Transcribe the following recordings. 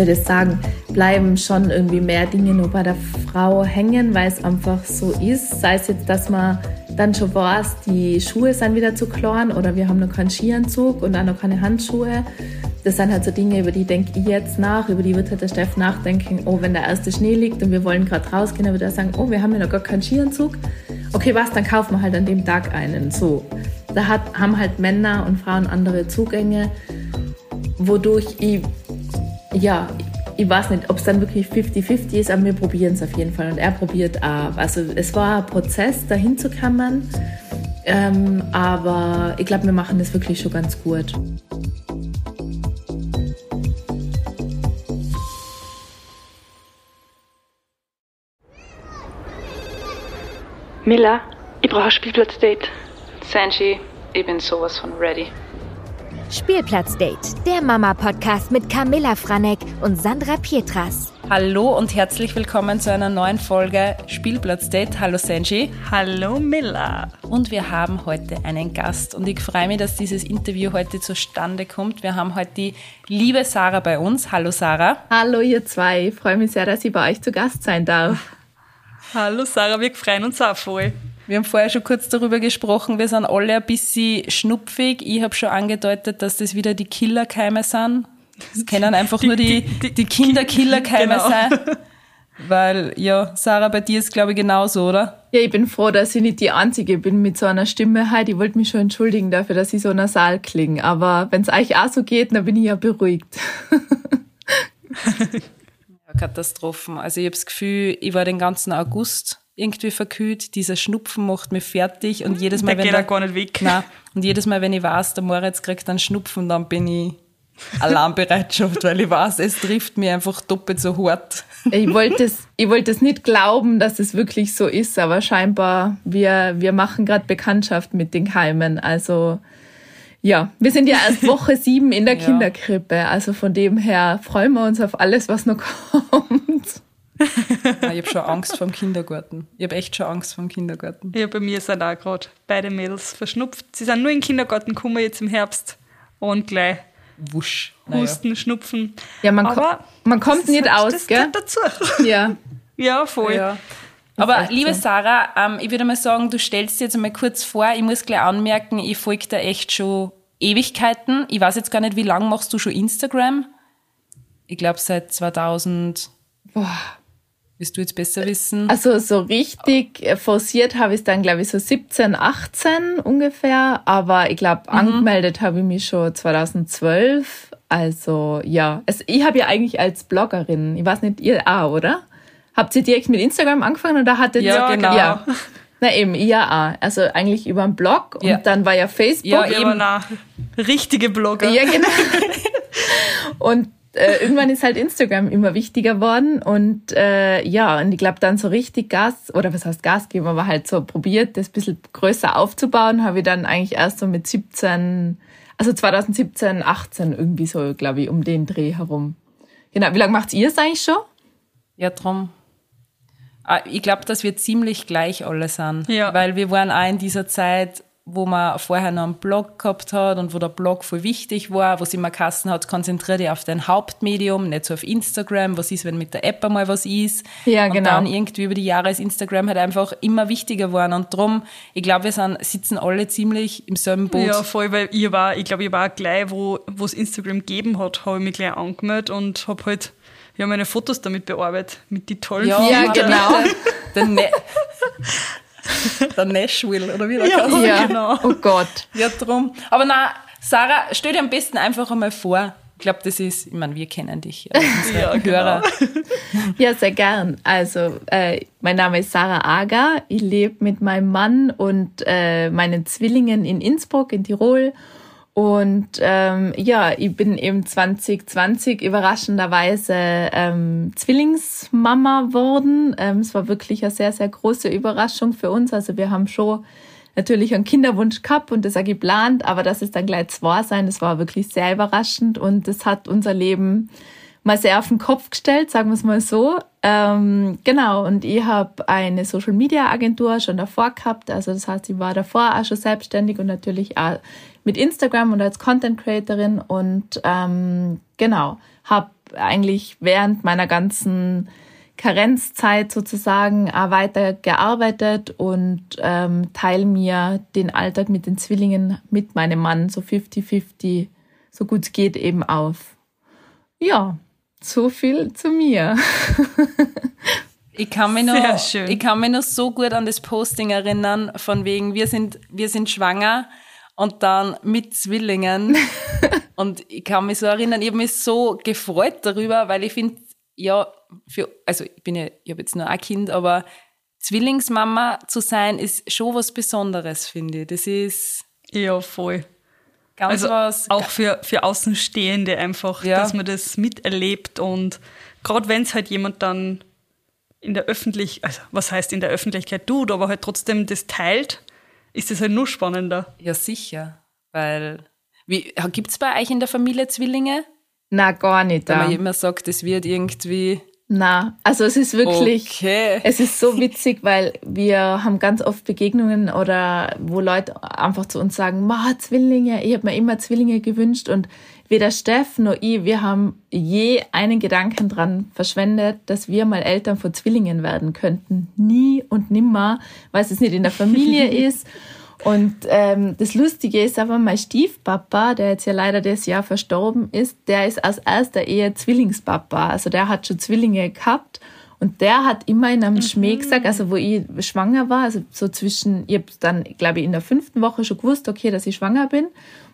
ich das sagen, bleiben schon irgendwie mehr Dinge nur bei der Frau hängen, weil es einfach so ist. Sei es jetzt, dass man dann schon weiß, die Schuhe sind wieder zu klein oder wir haben noch keinen Skianzug und auch noch keine Handschuhe. Das sind halt so Dinge, über die denke ich jetzt nach, über die wird halt der Steff nachdenken, oh, wenn der erste Schnee liegt und wir wollen gerade rausgehen, dann wird er sagen, oh, wir haben ja noch gar keinen Skianzug. Okay, was, dann kaufen wir halt an dem Tag einen. So, da hat, haben halt Männer und Frauen andere Zugänge, wodurch ich, ja, ich weiß nicht, ob es dann wirklich 50-50 ist, aber wir probieren es auf jeden Fall und er probiert auch. Also es war ein Prozess, dahin zu kommen, ähm, aber ich glaube, wir machen das wirklich schon ganz gut. Miller, ich brauche ein Spielplatzdate. Sanji, ich bin sowas von ready. Spielplatzdate, der Mama-Podcast mit Camilla Franek und Sandra Pietras. Hallo und herzlich willkommen zu einer neuen Folge Spielplatzdate. Hallo Sanji. Hallo Miller. Und wir haben heute einen Gast und ich freue mich, dass dieses Interview heute zustande kommt. Wir haben heute die liebe Sarah bei uns. Hallo Sarah. Hallo ihr zwei, ich freue mich sehr, dass ich bei euch zu Gast sein darf. Hallo Sarah, wir freuen uns auch voll. Wir haben vorher schon kurz darüber gesprochen, wir sind alle ein bisschen schnupfig. Ich habe schon angedeutet, dass das wieder die Killerkeime sind. Das können einfach die, nur die, die, die Kinderkillerkeime genau. sein. Weil, ja, Sarah, bei dir ist glaube ich genauso, oder? Ja, ich bin froh, dass ich nicht die Einzige bin mit so einer Stimme heute. Ich wollte mich schon entschuldigen dafür, dass ich so nasal klinge. Aber wenn es euch auch so geht, dann bin ich ja beruhigt. Katastrophen. Also ich habe das Gefühl, ich war den ganzen August irgendwie verkühlt. Dieser Schnupfen macht mich fertig und jedes Mal, der wenn geht der, gar nicht weg. Nein, und jedes Mal, wenn ich weiß, der Moritz kriegt einen Schnupfen, dann bin ich Alarmbereitschaft, weil ich weiß, es trifft mich einfach doppelt so hart. Ich wollte es, ich wollte es nicht glauben, dass es wirklich so ist, aber scheinbar wir wir machen gerade Bekanntschaft mit den Keimen. Also ja, wir sind ja erst Woche sieben in der ja. Kinderkrippe. Also von dem her freuen wir uns auf alles, was noch kommt. Ich habe schon Angst vor dem Kindergarten. Ich habe echt schon Angst vor dem Kindergarten. Ja, bei mir sind auch gerade beide Mädels verschnupft. Sie sind nur in den Kindergarten gekommen jetzt im Herbst und gleich Wusch. Husten, naja. Schnupfen. Ja, man, ko man kommt nicht halt, aus, das gell? dazu. Ja. ja, voll. Ja. Aber liebe Sarah, ähm, ich würde mal sagen, du stellst dir jetzt einmal kurz vor, ich muss gleich anmerken, ich folge da echt schon Ewigkeiten. Ich weiß jetzt gar nicht, wie lange machst du schon Instagram? Ich glaube seit 2000. Boah. Willst du jetzt besser wissen? Also so richtig forciert habe ich es dann, glaube ich, so 17, 18 ungefähr. Aber ich glaube, mhm. angemeldet habe ich mich schon 2012. Also ja, es, ich habe ja eigentlich als Bloggerin, ich weiß nicht, ihr auch, oder? Habt ihr direkt mit Instagram angefangen oder hattet ja, ihr genau. Ja. Na eben, ja, also eigentlich über einen Blog und ja. dann war ja Facebook. Ja, eben. Richtige Blogger. Ja, genau. und äh, irgendwann ist halt Instagram immer wichtiger worden und äh, ja, und ich glaube dann so richtig Gas, oder was heißt Gas geben, aber halt so probiert, das ein bisschen größer aufzubauen, habe ich dann eigentlich erst so mit 17, also 2017, 18 irgendwie so, glaube ich, um den Dreh herum. Genau, wie lange macht ihr es eigentlich schon? Ja, drum. Ah, ich glaube, dass wir ziemlich gleich alle sind. Ja. Weil wir waren auch in dieser Zeit, wo man vorher noch einen Blog gehabt hat und wo der Blog voll wichtig war, wo sich immer Kassen hat, konzentriert dich auf dein Hauptmedium, nicht so auf Instagram, was ist, wenn mit der App einmal was ist. Ja, genau. Und dann irgendwie über die Jahre ist Instagram halt einfach immer wichtiger geworden und drum, ich glaube, wir sind, sitzen alle ziemlich im selben Boot. Ja, voll, weil ich war, ich glaube, ich war gleich, wo es Instagram gegeben hat, habe ich mich gleich angemeldet und habe halt wir haben meine Fotos damit bearbeitet, mit die tollen Ja, ja genau. Der, Nashville, oder wie der ja, ja, genau. Oh Gott. Ja, drum. Aber na, Sarah, stell dir am besten einfach einmal vor. Ich glaube, das ist, ich meine, wir kennen dich, äh, ja, genau. Hörer. Ja, sehr gern. Also, äh, mein Name ist Sarah Ager. Ich lebe mit meinem Mann und äh, meinen Zwillingen in Innsbruck in Tirol und ähm, ja, ich bin eben 2020 überraschenderweise ähm, Zwillingsmama worden. Ähm, es war wirklich eine sehr, sehr große Überraschung für uns. Also wir haben schon natürlich einen Kinderwunsch gehabt und das auch geplant, aber dass es dann gleich zwei sein, das war wirklich sehr überraschend und das hat unser Leben mal sehr auf den Kopf gestellt, sagen wir es mal so. Ähm, genau, und ich habe eine Social Media Agentur schon davor gehabt. Also das heißt, ich war davor auch schon selbstständig und natürlich auch mit Instagram und als Content Creatorin und ähm, genau, habe eigentlich während meiner ganzen Karenzzeit sozusagen auch weiter gearbeitet und ähm, teile mir den Alltag mit den Zwillingen mit meinem Mann so 50-50, so gut es geht, eben auf. Ja, so viel zu mir. Ich kann, mich noch, ich kann mich noch so gut an das Posting erinnern, von wegen, wir sind, wir sind schwanger und dann mit Zwillingen. und ich kann mich so erinnern, ich habe mich so gefreut darüber, weil ich finde, ja, für, also ich bin ja, ich habe jetzt nur ein Kind, aber Zwillingsmama zu sein, ist schon was Besonderes, finde ich. Das ist. Ja, voll. Ganz also was. Auch für, für Außenstehende einfach, ja. dass man das miterlebt und gerade wenn es halt jemand dann in der Öffentlichkeit, also was heißt in der Öffentlichkeit tut, aber halt trotzdem das teilt, ist das halt nur spannender. Ja, sicher. Weil, gibt es bei euch in der Familie Zwillinge? Na, gar nicht. Weil man immer sagt, es wird irgendwie. Na, also es ist wirklich, okay. es ist so witzig, weil wir haben ganz oft Begegnungen oder wo Leute einfach zu uns sagen, ma, Zwillinge, ich habe mir immer Zwillinge gewünscht und weder Steff noch ich, wir haben je einen Gedanken dran verschwendet, dass wir mal Eltern von Zwillingen werden könnten. Nie und nimmer, weil es nicht in der Familie ist. Und ähm, das Lustige ist aber, mein Stiefpapa, der jetzt ja leider das Jahr verstorben ist, der ist aus erster Ehe Zwillingspapa. Also der hat schon Zwillinge gehabt. Und der hat immer in einem mhm. Schmäh gesagt, also wo ich schwanger war, also so zwischen, ich habe dann, glaube ich, in der fünften Woche schon gewusst, okay, dass ich schwanger bin.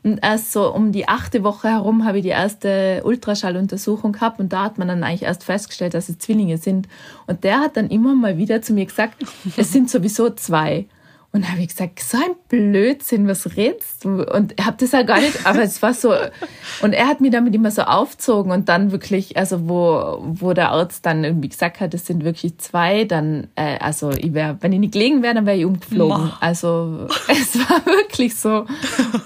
Und erst so um die achte Woche herum habe ich die erste Ultraschalluntersuchung gehabt und da hat man dann eigentlich erst festgestellt, dass es Zwillinge sind. Und der hat dann immer mal wieder zu mir gesagt, es sind sowieso zwei. Und habe ich gesagt, so ein Blödsinn, was redst du? Und ich habe das ja gar nicht, aber es war so, und er hat mir damit immer so aufzogen und dann wirklich, also wo, wo der Arzt dann irgendwie gesagt hat, es sind wirklich zwei, dann, äh, also ich wäre, wenn ich nicht gelegen wäre, dann wäre ich umgeflogen. Also es war wirklich so,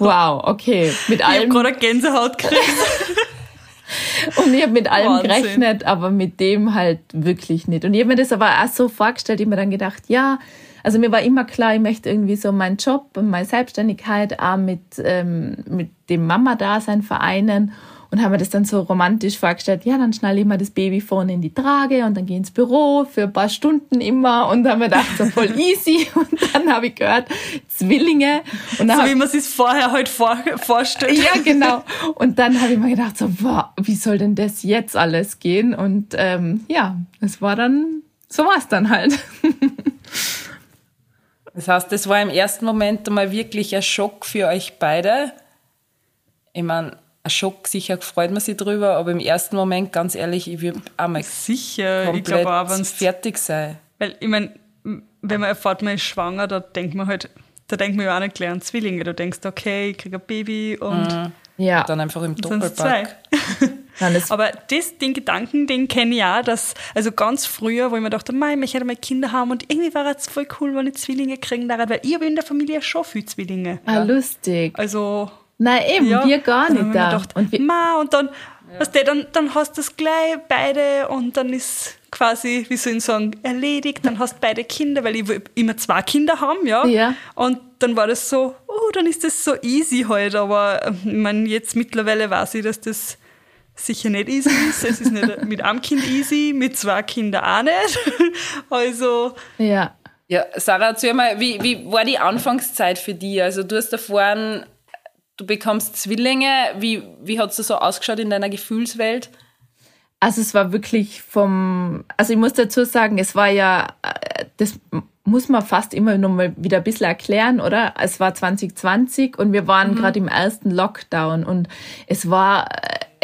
wow, okay, mit allem. Ich habe gerade Gänsehaut gekriegt. Und ich habe mit allem Wahnsinn. gerechnet, aber mit dem halt wirklich nicht. Und ich habe mir das aber auch so vorgestellt, ich habe mir dann gedacht, ja, also mir war immer klar, ich möchte irgendwie so meinen Job und meine Selbstständigkeit auch mit, ähm, mit dem Mama-Dasein vereinen und haben mir das dann so romantisch vorgestellt, ja, dann schnall ich mal das Baby vorne in die Trage und dann gehe ins Büro für ein paar Stunden immer und dann haben wir gedacht, so voll easy und dann habe ich gehört, Zwillinge. Und so hab, wie man sich vorher halt vor, vorstellt. Ja, genau. Und dann habe ich mir gedacht, so, wow, wie soll denn das jetzt alles gehen? Und ähm, ja, es war dann, so war es dann halt. Das heißt, das war im ersten Moment einmal wirklich ein Schock für euch beide. Ich meine, ein Schock, sicher freut man sich drüber, aber im ersten Moment, ganz ehrlich, ich würde einmal sicher, komplett ich auch, fertig sein. Weil, ich meine, wenn man erfährt, man ist schwanger, da denkt man halt, da denkt man ja auch nicht gleich an Zwillinge. Du denkst, okay, ich kriege ein Baby und mhm. ja. dann einfach im Doppelpack. Nein, das Aber das, den Gedanken, den kenne ich auch, dass, also ganz früher, wo ich mir dachte, mein, ich möchte mal Kinder haben und irgendwie war es voll cool, wenn ich Zwillinge kriegen darf, weil ich habe in der Familie schon viele Zwillinge. Ah, ja. lustig. Also. Nein, eben, ja, wir gar nicht da. Gedacht, und, wir Ma, und dann, ja. weißt du, dann, dann hast du das gleich beide und dann ist quasi, wie soll ich sagen, erledigt, dann hast du beide Kinder, weil ich immer zwei Kinder haben, ja. ja. Und dann war das so, oh, dann ist das so easy halt, aber ich meine, jetzt mittlerweile weiß ich, dass das sicher nicht easy ist. Es ist nicht mit einem Kind easy, mit zwei Kindern auch nicht. Also. Ja. Ja, Sarah, erzähl mal, wie, wie war die Anfangszeit für dich? Also, du hast davor, du bekommst Zwillinge. Wie, wie hat es so ausgeschaut in deiner Gefühlswelt? Also, es war wirklich vom, also ich muss dazu sagen, es war ja, äh, das muss man fast immer noch mal wieder ein bisschen erklären, oder? Es war 2020 und wir waren mhm. gerade im ersten Lockdown und es war,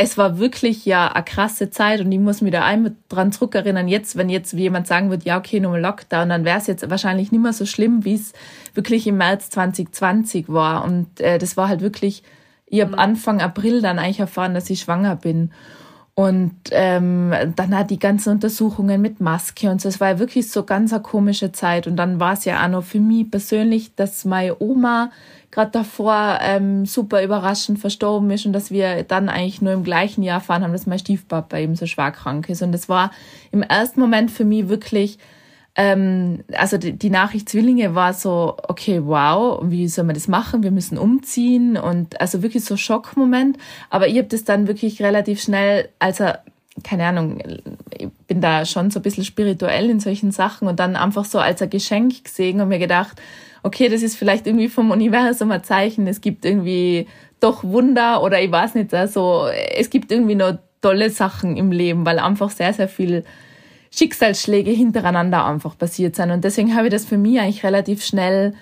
es war wirklich ja eine krasse Zeit und ich muss mich da einmal dran zurückerinnern, jetzt, wenn jetzt jemand sagen würde, ja, okay, nochmal Lockdown, dann wäre es jetzt wahrscheinlich nicht mehr so schlimm, wie es wirklich im März 2020 war. Und äh, das war halt wirklich, ich habe mhm. Anfang April dann eigentlich erfahren, dass ich schwanger bin. Und ähm, dann hat die ganzen Untersuchungen mit Maske und so. Es war ja wirklich so ganz eine komische Zeit. Und dann war es ja auch noch für mich persönlich, dass meine Oma gerade davor ähm, super überraschend verstorben ist und dass wir dann eigentlich nur im gleichen Jahr erfahren haben, dass mein Stiefpapa eben so schwer krank ist. Und das war im ersten Moment für mich wirklich, ähm, also die, die Nachricht Zwillinge war so, okay, wow, wie soll man das machen? Wir müssen umziehen und also wirklich so Schockmoment. Aber ich habe das dann wirklich relativ schnell, also keine Ahnung, ich bin da schon so ein bisschen spirituell in solchen Sachen und dann einfach so als ein Geschenk gesehen und mir gedacht, okay, das ist vielleicht irgendwie vom Universum ein Zeichen, es gibt irgendwie doch Wunder oder ich weiß nicht, also es gibt irgendwie noch tolle Sachen im Leben, weil einfach sehr, sehr viel Schicksalsschläge hintereinander einfach passiert sind. Und deswegen habe ich das für mich eigentlich relativ schnell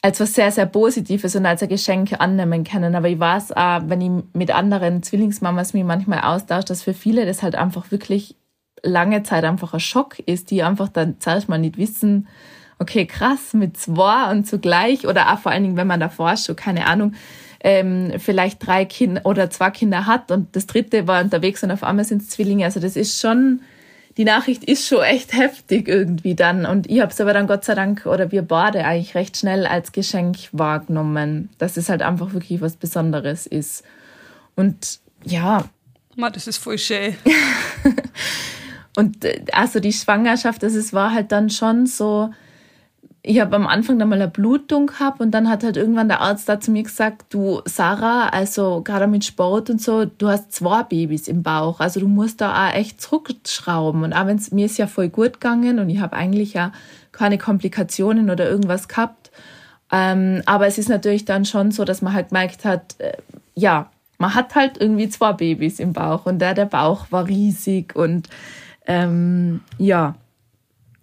als was sehr, sehr Positives und als ein Geschenk annehmen können. Aber ich weiß auch, wenn ich mit anderen Zwillingsmamas mich manchmal austausche, dass für viele das halt einfach wirklich lange Zeit einfach ein Schock ist, die einfach dann zuerst mal nicht wissen, okay, krass, mit zwei und zugleich oder auch vor allen Dingen, wenn man davor schon, keine Ahnung, ähm, vielleicht drei Kinder oder zwei Kinder hat und das dritte war unterwegs und auf einmal sind es Zwillinge. Also das ist schon die Nachricht ist schon echt heftig irgendwie dann. Und ich habe es aber dann Gott sei Dank oder wir beide eigentlich recht schnell als Geschenk wahrgenommen, dass es halt einfach wirklich was Besonderes ist. Und ja. Ma, das ist voll schön. und äh, also die Schwangerschaft, das es war halt dann schon so, ich habe am Anfang dann mal eine Blutung gehabt und dann hat halt irgendwann der Arzt da zu mir gesagt, du Sarah, also gerade mit Sport und so, du hast zwei Babys im Bauch, also du musst da auch echt zurückschrauben. Und auch wenn es mir ist ja voll gut gegangen und ich habe eigentlich ja keine Komplikationen oder irgendwas gehabt, ähm, aber es ist natürlich dann schon so, dass man halt gemerkt hat, äh, ja, man hat halt irgendwie zwei Babys im Bauch und der, der Bauch war riesig und ähm, ja,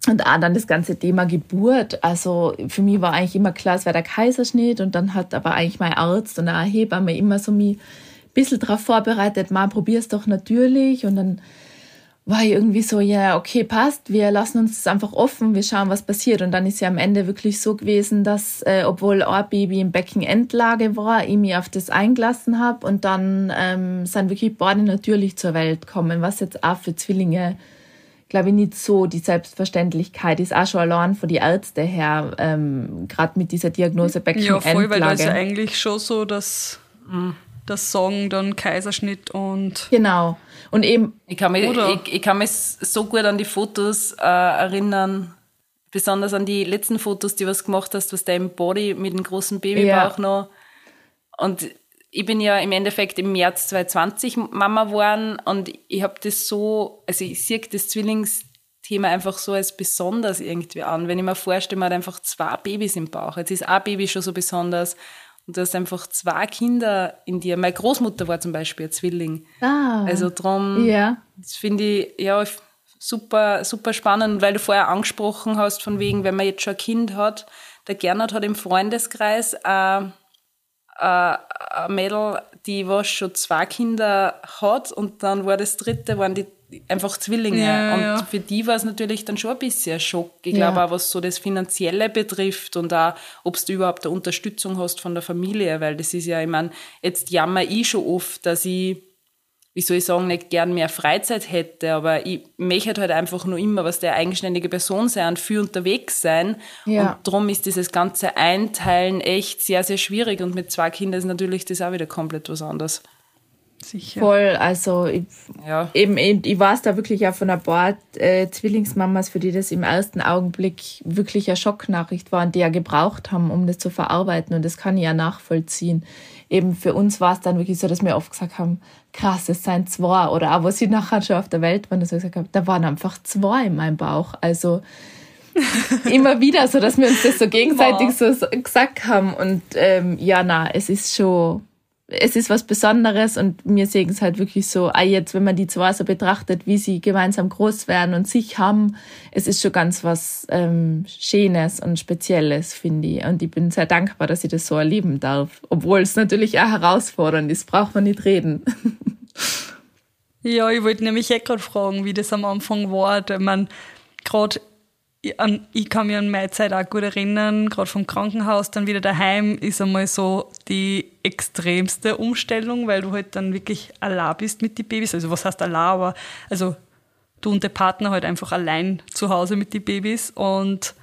und auch dann das ganze Thema Geburt. Also für mich war eigentlich immer klar, es wäre der Kaiserschnitt und dann hat aber eigentlich mein Arzt und eine Hebamme immer so mich ein bisschen darauf vorbereitet, mal probier's doch natürlich und dann war ich irgendwie so, ja, okay, passt, wir lassen uns das einfach offen, wir schauen, was passiert. Und dann ist ja am Ende wirklich so gewesen, dass, äh, obwohl ein Baby im Beckenendlage war, ich mich auf das eingelassen habe und dann ähm, sind wirklich beide natürlich zur Welt kommen, was jetzt auch für Zwillinge glaube ich, nicht so die Selbstverständlichkeit ist auch schon allein von die Ärzte her, ähm, gerade mit dieser Diagnose Beckenendlage. Ja, voll, weil das ist ja eigentlich schon so, dass das Sagen dann Kaiserschnitt und... Genau. Und eben... Ich kann mich, ich, ich, kann mich so gut an die Fotos äh, erinnern, besonders an die letzten Fotos, die du gemacht hast, was dein Body mit dem großen Babybauch ja. noch... Und ich bin ja im Endeffekt im März 2020 Mama geworden und ich habe das so, also ich sehe das Zwillingsthema einfach so als besonders irgendwie an. Wenn ich mir vorstelle, man hat einfach zwei Babys im Bauch. Jetzt ist ein Baby schon so besonders und du hast einfach zwei Kinder in dir. Meine Großmutter war zum Beispiel ein Zwilling. Ah, also drum, ja. das finde ich ja super, super spannend, weil du vorher angesprochen hast, von wegen, wenn man jetzt schon ein Kind hat, der Gernot hat im Freundeskreis äh, äh, ein Mädel, die was schon zwei Kinder hat und dann war das dritte, waren die einfach Zwillinge. Ja, und ja. für die war es natürlich dann schon ein bisschen ein Schock. Ich ja. glaube auch, was so das Finanzielle betrifft und auch, ob du überhaupt eine Unterstützung hast von der Familie, weil das ist ja, ich meine, jetzt jammer ich schon oft, dass ich wie soll ich sagen, nicht gern mehr Freizeit hätte, aber ich möchte halt einfach nur immer was der eigenständige Person sein und für unterwegs sein. Ja. Und darum ist dieses ganze Einteilen echt sehr, sehr schwierig. Und mit zwei Kindern ist natürlich das auch wieder komplett was anderes. Sicher. Voll, also ich, ja. eben, ich weiß da wirklich auch von ein paar äh, Zwillingsmamas, für die das im ersten Augenblick wirklich eine Schocknachricht war und die ja gebraucht haben, um das zu verarbeiten. Und das kann ich ja nachvollziehen eben für uns war es dann wirklich so, dass wir oft gesagt haben, krass, es seien zwei. Oder auch, wo sie nachher schon auf der Welt waren, dass wir gesagt haben, da waren einfach zwei in meinem Bauch. Also immer wieder so, dass wir uns das so gegenseitig so, so gesagt haben. Und ähm, ja, na, es ist schon es ist was Besonderes und wir sehen es halt wirklich so, ah, jetzt, wenn man die zwei so betrachtet, wie sie gemeinsam groß werden und sich haben, es ist schon ganz was ähm, Schönes und Spezielles, finde ich. Und ich bin sehr dankbar, dass ich das so erleben darf. Obwohl es natürlich auch herausfordernd ist, braucht man nicht reden. Ja, ich wollte nämlich eh gerade fragen, wie das am Anfang war. Ich meine, gerade ich kann mich an meine Zeit auch gut erinnern, gerade vom Krankenhaus, dann wieder daheim, ist einmal so die extremste Umstellung, weil du halt dann wirklich allein bist mit den Babys. Also was heißt allein, aber also du und der Partner halt einfach allein zu Hause mit den Babys. Und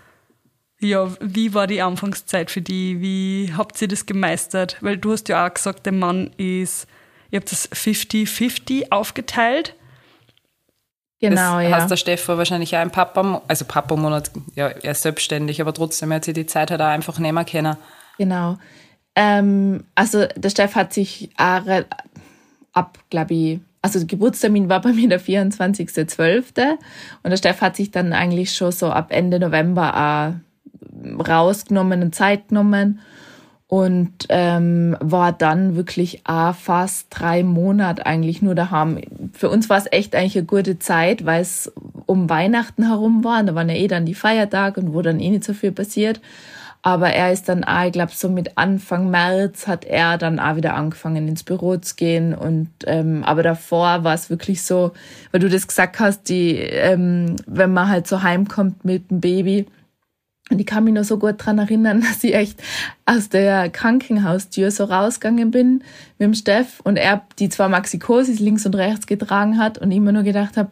ja, wie war die Anfangszeit für die? Wie habt ihr das gemeistert? Weil du hast ja auch gesagt, der Mann ist, ihr habt das 50-50 aufgeteilt. Genau, das ja. Hast der Stefan wahrscheinlich auch ein Papa, also Papa-Monat, ja, er ist selbstständig, aber trotzdem hat sich die Zeit halt auch einfach nehmen können. Genau. Ähm, also der Steff hat sich auch ab, glaube ich, also der Geburtstermin war bei mir der 24.12. Und der Steff hat sich dann eigentlich schon so ab Ende November auch rausgenommen und Zeit genommen und ähm, war dann wirklich auch fast drei Monate eigentlich nur daheim. Für uns war es echt eigentlich eine gute Zeit, weil es um Weihnachten herum war. Da waren ja eh dann die Feiertage und wo dann eh nicht so viel passiert. Aber er ist dann auch, ich glaube, so mit Anfang März hat er dann auch wieder angefangen, ins Büro zu gehen. Und ähm, aber davor war es wirklich so, weil du das gesagt hast, die, ähm, wenn man halt so heimkommt mit dem Baby, und ich kann mich noch so gut dran erinnern, dass ich echt aus der Krankenhaustür so rausgegangen bin mit dem Steff und er die zwei Maxikosis links und rechts getragen hat und immer nur gedacht habe,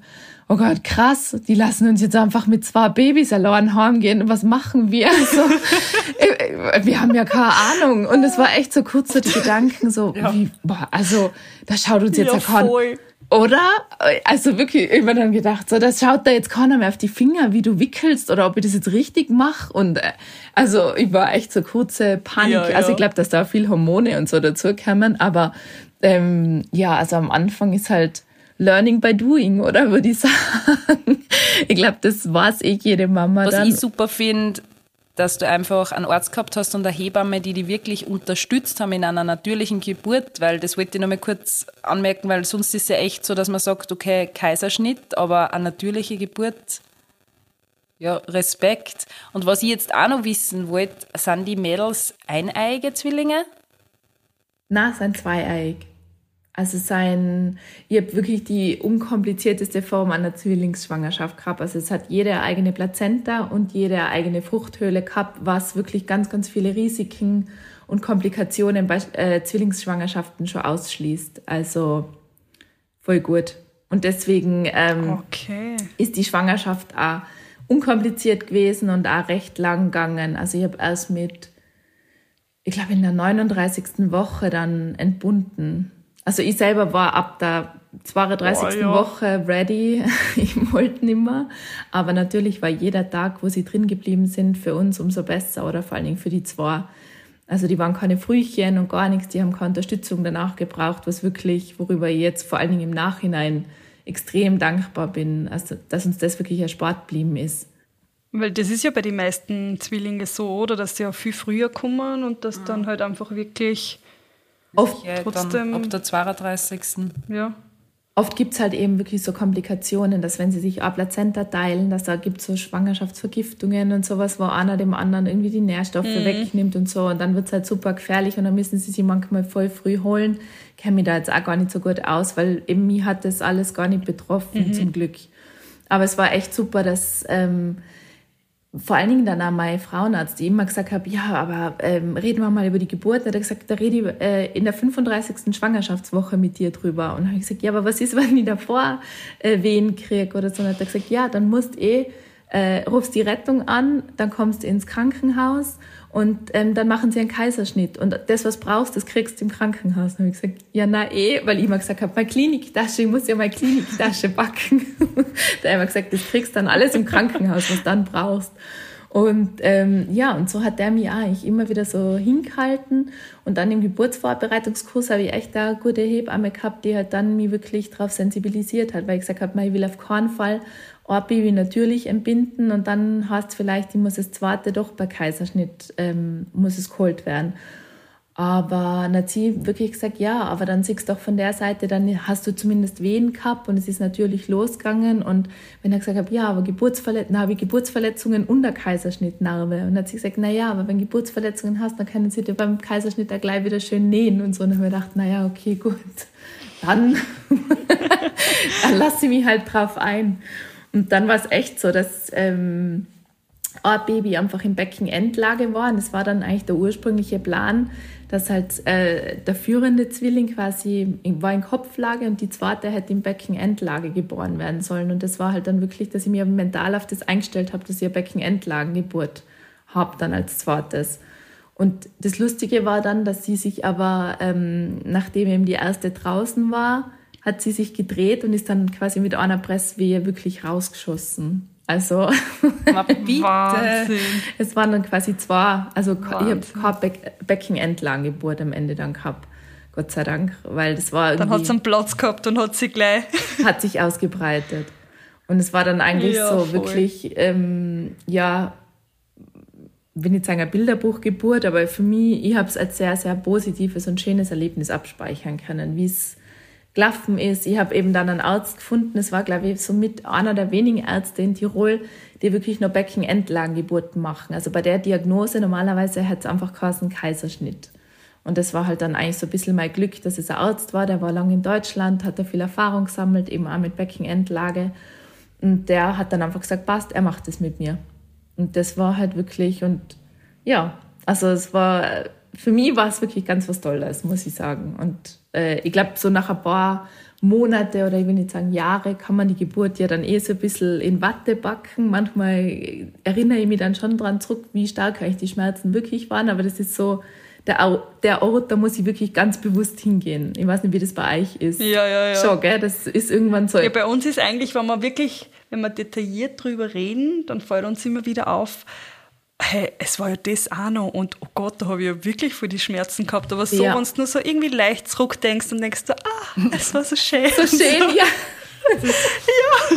oh Gott, krass, die lassen uns jetzt einfach mit zwei Babys allein heimgehen. Was machen wir? So, äh, wir haben ja keine Ahnung. Und es war echt so kurz so die Gedanken, so, ja. wie, boah, also, da schaut uns jetzt ja, kein, oder? Also wirklich, ich mir dann gedacht, so, das schaut da jetzt keiner mehr auf die Finger, wie du wickelst oder ob ich das jetzt richtig mache. Und äh, also ich war echt so kurze Panik. Ja, also ich glaube, dass da viel Hormone und so dazu kamen. Aber ähm, ja, also am Anfang ist halt Learning by Doing, oder würde ich sagen. ich glaube, das war es eh jede Mama Was dann. ich super finde, dass du einfach einen Arzt gehabt hast und eine Hebamme, die dich wirklich unterstützt haben in einer natürlichen Geburt, weil das wollte ich noch mal kurz anmerken, weil sonst ist es ja echt so, dass man sagt, okay, Kaiserschnitt, aber eine natürliche Geburt, ja, Respekt. Und was ich jetzt auch noch wissen wollte, sind die Mädels eineiige Zwillinge? Na, sind zweieiig. Also sein, ich habe wirklich die unkomplizierteste Form einer Zwillingsschwangerschaft gehabt. Also es hat jede eigene Plazenta und jede eigene Fruchthöhle gehabt, was wirklich ganz, ganz viele Risiken und Komplikationen bei äh, Zwillingsschwangerschaften schon ausschließt. Also voll gut. Und deswegen ähm, okay. ist die Schwangerschaft auch unkompliziert gewesen und auch recht lang gegangen. Also ich habe erst mit, ich glaube in der 39. Woche dann entbunden. Also ich selber war ab der 32. Oh, ja. Woche ready. ich wollte nicht mehr. Aber natürlich war jeder Tag, wo sie drin geblieben sind, für uns umso besser oder vor allen Dingen für die zwei. Also die waren keine Frühchen und gar nichts, die haben keine Unterstützung danach gebraucht, was wirklich, worüber ich jetzt vor allen Dingen im Nachhinein extrem dankbar bin, also dass uns das wirklich erspart geblieben ist. Weil das ist ja bei den meisten Zwillingen so, oder? Dass sie ja viel früher kommen und dass dann halt einfach wirklich Oft trotzdem. Ab der 32. Ja. Oft gibt es halt eben wirklich so Komplikationen, dass wenn sie sich auch Plazenta teilen, dass da gibt so Schwangerschaftsvergiftungen und sowas, wo einer dem anderen irgendwie die Nährstoffe mhm. wegnimmt und so. Und dann wird es halt super gefährlich und dann müssen sie sich manchmal voll früh holen. Ich kenne mich da jetzt auch gar nicht so gut aus, weil eben mich hat das alles gar nicht betroffen, mhm. zum Glück. Aber es war echt super, dass ähm, vor allen Dingen dann auch mein Frauenarzt, die immer gesagt hat, ja, aber ähm, reden wir mal über die Geburt. Da hat er gesagt, da rede ich äh, in der 35. Schwangerschaftswoche mit dir drüber. Und habe ich gesagt, ja, aber was ist, wenn ich davor äh, Wehen kriege oder so? Und hat er gesagt, ja, dann musst eh, äh, rufst die Rettung an, dann kommst du ins Krankenhaus und ähm, dann machen sie einen Kaiserschnitt. Und das, was brauchst, das kriegst du im Krankenhaus. Dann habe ich gesagt, ja, na eh, weil ich immer gesagt habe, meine Kliniktasche, ich muss ja meine Kliniktasche backen. da habe ich gesagt, das kriegst dann alles im Krankenhaus, was du dann brauchst. Und ähm, ja, und so hat der mich eigentlich immer wieder so hingehalten. Und dann im Geburtsvorbereitungskurs habe ich echt da gute Hebamme gehabt, die halt dann mich wirklich darauf sensibilisiert hat, weil ich gesagt habe, ich will auf keinen Fall ein Baby natürlich entbinden und dann heißt es vielleicht, ich muss das zweite doch bei Kaiserschnitt, ähm, muss es geholt werden. Aber dann hat sie wirklich gesagt, ja, aber dann siehst du doch von der Seite, dann hast du zumindest Wehen gehabt und es ist natürlich losgegangen. Und wenn er gesagt hat, ja, aber Geburtsverletzungen, habe ich Geburtsverletzungen unter Kaiserschnittnarbe. Und dann hat sie gesagt, na ja, aber wenn du Geburtsverletzungen hast, dann können sie dir beim Kaiserschnitt da gleich wieder schön nähen und so. Und dann habe ich gedacht, na ja, okay, gut, dann, dann lasse ich mich halt drauf ein. Und dann war es echt so, dass ähm, ein Baby einfach im Beckenendlage war. Und das war dann eigentlich der ursprüngliche Plan, dass halt äh, der führende Zwilling quasi war in Kopflage und die zweite hätte im Beckenendlage geboren werden sollen. Und das war halt dann wirklich, dass ich mir mental auf das eingestellt habe, dass ich eine Beckenendlagengeburt habe dann als zweites. Und das Lustige war dann, dass sie sich aber, ähm, nachdem eben die erste draußen war, hat sie sich gedreht und ist dann quasi mit einer Presswehe wirklich rausgeschossen. Also Wahnsinn. es waren dann quasi zwei, also Wahnsinn. ich habe keine Be Beckenendlanggeburt am Ende dann gehabt. Gott sei Dank, weil das war Dann hat sie einen Platz gehabt und hat sie gleich... hat sich ausgebreitet. Und es war dann eigentlich ja, so voll. wirklich, ähm, ja, will nicht sagen, eine Bilderbuchgeburt, aber für mich, ich habe es als sehr, sehr positives und schönes Erlebnis abspeichern können, wie es gelaufen ist. Ich habe eben dann einen Arzt gefunden, es war, glaube ich, so mit einer der wenigen Ärzte in Tirol, die wirklich nur Beckenendlagengeburten machen. Also bei der Diagnose normalerweise hätte es einfach geheißen Kaiserschnitt. Und das war halt dann eigentlich so ein bisschen mein Glück, dass es ein Arzt war, der war lange in Deutschland, hat da viel Erfahrung gesammelt, eben auch mit Beckenendlage. Und der hat dann einfach gesagt, passt, er macht das mit mir. Und das war halt wirklich, und ja, also es war, für mich war es wirklich ganz was Tolles, muss ich sagen. Und äh, ich glaube, so nach ein paar Monate oder ich will nicht sagen Jahre kann man die Geburt ja dann eh so ein bisschen in Watte backen. Manchmal erinnere ich mich dann schon dran zurück, wie stark eigentlich die Schmerzen wirklich waren, aber das ist so, der, der Ort, da muss ich wirklich ganz bewusst hingehen. Ich weiß nicht, wie das bei euch ist. Ja, ja, ja. Schon, gell? Das ist irgendwann so. Ja, bei uns ist eigentlich, wenn wir wirklich, wenn wir detailliert drüber reden, dann fällt uns immer wieder auf, hey, es war ja das auch noch und oh Gott, da habe ich ja wirklich die Schmerzen gehabt. Aber so, ja. wenn du nur so irgendwie leicht zurückdenkst und denkst du, ah, es war so schön. So schön, so. ja. ja.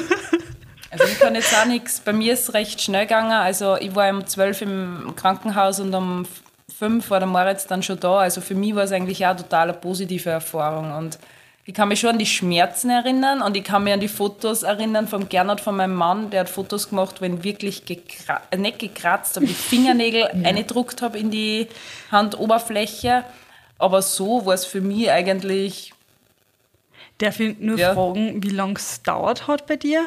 Also ich kann jetzt auch nichts, bei mir ist es recht schnell gegangen. Also ich war um 12 im Krankenhaus und um fünf war der Moritz dann schon da. Also für mich war es eigentlich auch eine total positive Erfahrung. Und ich kann mich schon an die Schmerzen erinnern und ich kann mich an die Fotos erinnern vom Gernot, von meinem Mann, der hat Fotos gemacht, wenn wirklich gekra äh, nicht gekratzt, aber die Fingernägel ja. eingedruckt habe in die Handoberfläche. Aber so war es für mich eigentlich. Darf ich nur ja. fragen, wie lange es dauert hat bei dir?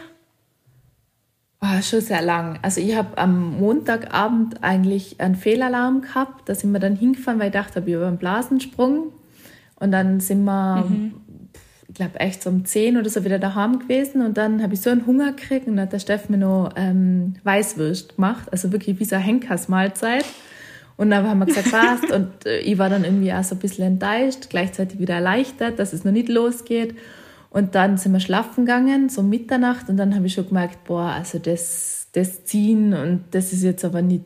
Oh, schon sehr lang. Also ich habe am Montagabend eigentlich einen Fehlalarm gehabt. Da sind wir dann hingefahren, weil ich dachte, ich habe einen Blasensprung. Und dann sind wir, mhm. Ich glaube, echt so um 10 oder so wieder daheim gewesen. Und dann habe ich so einen Hunger gekriegt und dann hat der Steff mir noch ähm, Weißwürst gemacht. Also wirklich wie so eine Henkersmahlzeit. Und dann haben wir gesagt, passt. und äh, ich war dann irgendwie auch so ein bisschen enttäuscht, gleichzeitig wieder erleichtert, dass es noch nicht losgeht. Und dann sind wir schlafen gegangen, so Mitternacht, und dann habe ich schon gemerkt, boah, also das, das Ziehen und das ist jetzt aber nicht,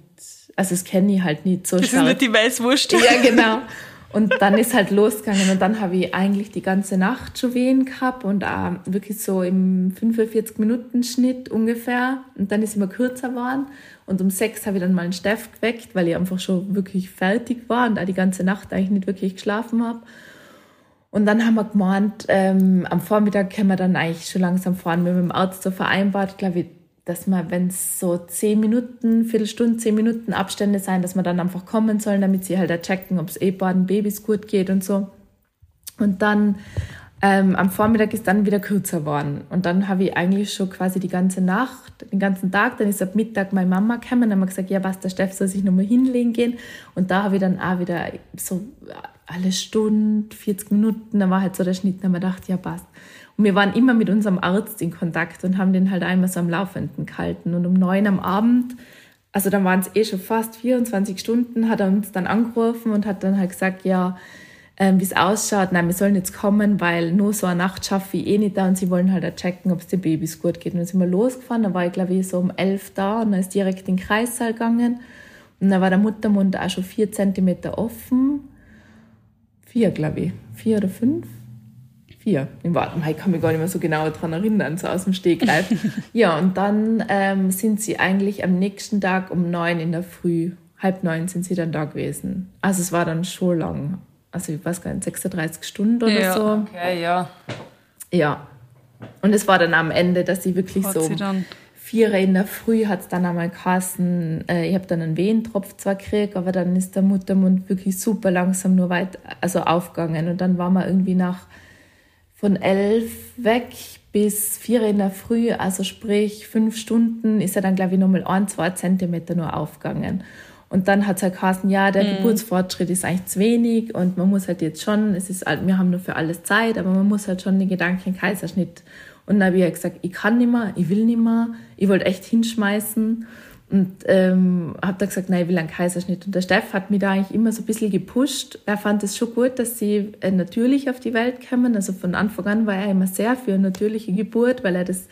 also das kenne ich halt nicht so das stark. Das ist nicht die Weißwurst. Ja, genau. Und dann ist halt losgegangen und dann habe ich eigentlich die ganze Nacht schon Wehen gehabt und auch wirklich so im 45-Minuten-Schnitt ungefähr. Und dann ist immer kürzer geworden. Und um sechs habe ich dann mal einen Steff geweckt, weil ich einfach schon wirklich fertig war und auch die ganze Nacht eigentlich nicht wirklich geschlafen habe. Und dann haben wir gemeint, ähm, am Vormittag können wir dann eigentlich schon langsam fahren. Wir haben mit dem Arzt so vereinbart, glaube ich, dass man, wenn es so zehn Minuten, Viertelstunde, zehn Minuten Abstände sein, dass wir dann einfach kommen sollen, damit sie halt checken, ob es eh beiden Babys gut geht und so. Und dann ähm, am Vormittag ist dann wieder kürzer geworden. Und dann habe ich eigentlich schon quasi die ganze Nacht, den ganzen Tag, dann ist ab Mittag meine Mama gekommen und haben gesagt, ja, was, der Steff soll sich nochmal hinlegen gehen. Und da habe ich dann auch wieder so alle Stunde, 40 Minuten, da war halt so der Schnitt, da haben wir gedacht, ja, passt. Wir waren immer mit unserem Arzt in Kontakt und haben den halt einmal so am Laufenden gehalten. Und um neun am Abend, also dann waren es eh schon fast 24 Stunden, hat er uns dann angerufen und hat dann halt gesagt, ja, ähm, wie es ausschaut. Nein, wir sollen jetzt kommen, weil nur so eine Nacht schaffe ich eh nicht da und sie wollen halt auch checken, ob es den Babys gut geht. Und dann sind wir losgefahren, da war ich glaube ich so um elf da und dann ist direkt in den Kreissaal gegangen. Und dann war der Muttermund auch schon vier Zentimeter offen. Vier, glaube ich. Vier oder fünf? Vier. Im Warten, ich kann mich gar nicht mehr so genau daran erinnern, so aus dem Stegreif. ja, und dann ähm, sind sie eigentlich am nächsten Tag um neun in der Früh, halb neun sind sie dann da gewesen. Also es war dann schon lang also ich weiß gar nicht, 36 Stunden oder ja, so. Okay, ja. Ja. Und es war dann am Ende, dass sie wirklich hat so sie vier in der Früh hat es dann einmal geheißen, äh, ich habe dann einen Wehentropf zwar gekriegt, aber dann ist der Muttermund wirklich super langsam nur weit, also aufgegangen. Und dann waren wir irgendwie nach von elf weg bis vier in der Früh, also sprich fünf Stunden, ist er dann, glaube ich, nochmal ein, zwei Zentimeter nur aufgegangen. Und dann hat es halt geheißen, ja, der mhm. Geburtsfortschritt ist eigentlich zu wenig und man muss halt jetzt schon, es ist, wir haben nur für alles Zeit, aber man muss halt schon den Gedanken Kaiserschnitt. Und dann habe ich halt gesagt, ich kann nicht mehr, ich will nicht mehr, ich wollte echt hinschmeißen. Und ähm, habe da gesagt, nein, ich will einen Kaiserschnitt. Und der Steff hat mich da eigentlich immer so ein bisschen gepusht. Er fand es schon gut, dass sie äh, natürlich auf die Welt kommen. Also von Anfang an war er immer sehr für eine natürliche Geburt, weil er das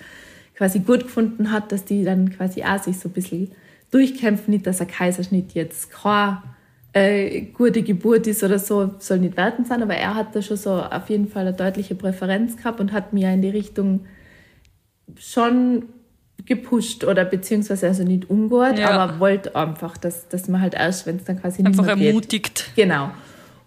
quasi gut gefunden hat, dass die dann quasi auch sich so ein bisschen durchkämpfen, nicht, dass ein Kaiserschnitt jetzt kein äh, gute Geburt ist oder so, soll nicht werten sein, aber er hat da schon so auf jeden Fall eine deutliche Präferenz gehabt und hat mir in die Richtung schon gepusht oder beziehungsweise also nicht umgehört, ja. aber wollte einfach, dass, dass man halt erst, wenn es dann quasi nicht Einfach ermutigt. Geht. Genau.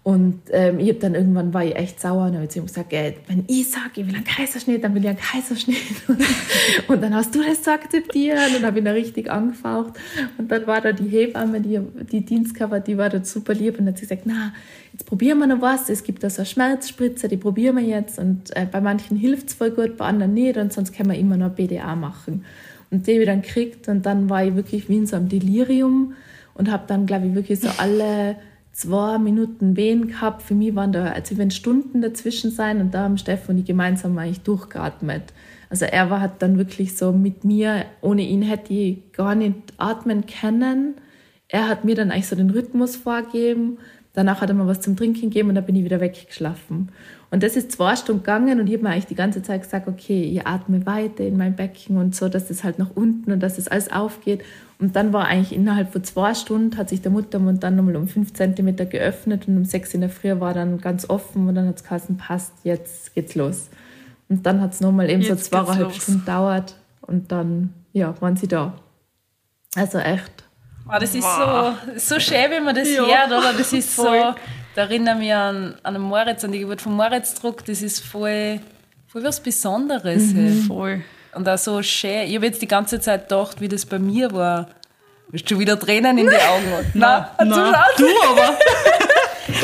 Und ähm, ich habe dann irgendwann war ich echt sauer und habe zu ihm gesagt, ey, wenn ich sage, ich will einen Kaiserschnitt, dann will ich einen Kaiserschnitt. und dann hast du das zu akzeptieren und habe ihn da richtig angefaucht. Und dann war da die Hebamme, die, die Dienst gehabt die war da super lieb und hat gesagt, na, jetzt probieren wir noch was. Es gibt da so eine Schmerzspritze, die probieren wir jetzt. Und äh, bei manchen hilft es voll gut, bei anderen nicht und sonst können wir immer noch BDA machen. Und die habe ich dann gekriegt und dann war ich wirklich wie in so einem Delirium und habe dann, glaube ich, wirklich so alle zwei Minuten Wehen gehabt. Für mich waren da, also wenn Stunden dazwischen sein und da haben Stefan und ich gemeinsam eigentlich durchgeatmet. Also er war hat dann wirklich so mit mir, ohne ihn hätte ich gar nicht atmen können. Er hat mir dann eigentlich so den Rhythmus vorgegeben. Danach hat er mir was zum Trinken gegeben und dann bin ich wieder weggeschlafen. Und das ist zwei Stunden gegangen und ich habe mir eigentlich die ganze Zeit gesagt, okay, ich atme weiter in mein Becken und so, dass es halt nach unten und dass es alles aufgeht. Und dann war eigentlich innerhalb von zwei Stunden hat sich der Muttermund dann nochmal um fünf Zentimeter geöffnet und um sechs in der Früh war dann ganz offen und dann hat es geheißen, passt, jetzt geht's los. Und dann hat es nochmal eben jetzt so zweieinhalb Stunden dauert und dann, ja, waren sie da. Also echt. Oh, das ist wow. so, so schön, wenn man das ja. hört, oder? Das ist so, da erinnere mich an, an Moritz, an die Geburt von Moritz Druck, das ist voll, voll was Besonderes. Mhm. Voll. Und auch so schön. Ich habe jetzt die ganze Zeit gedacht, wie das bei mir war. Hast du wieder Tränen in die Augen? Nein, nein, nein. du aber.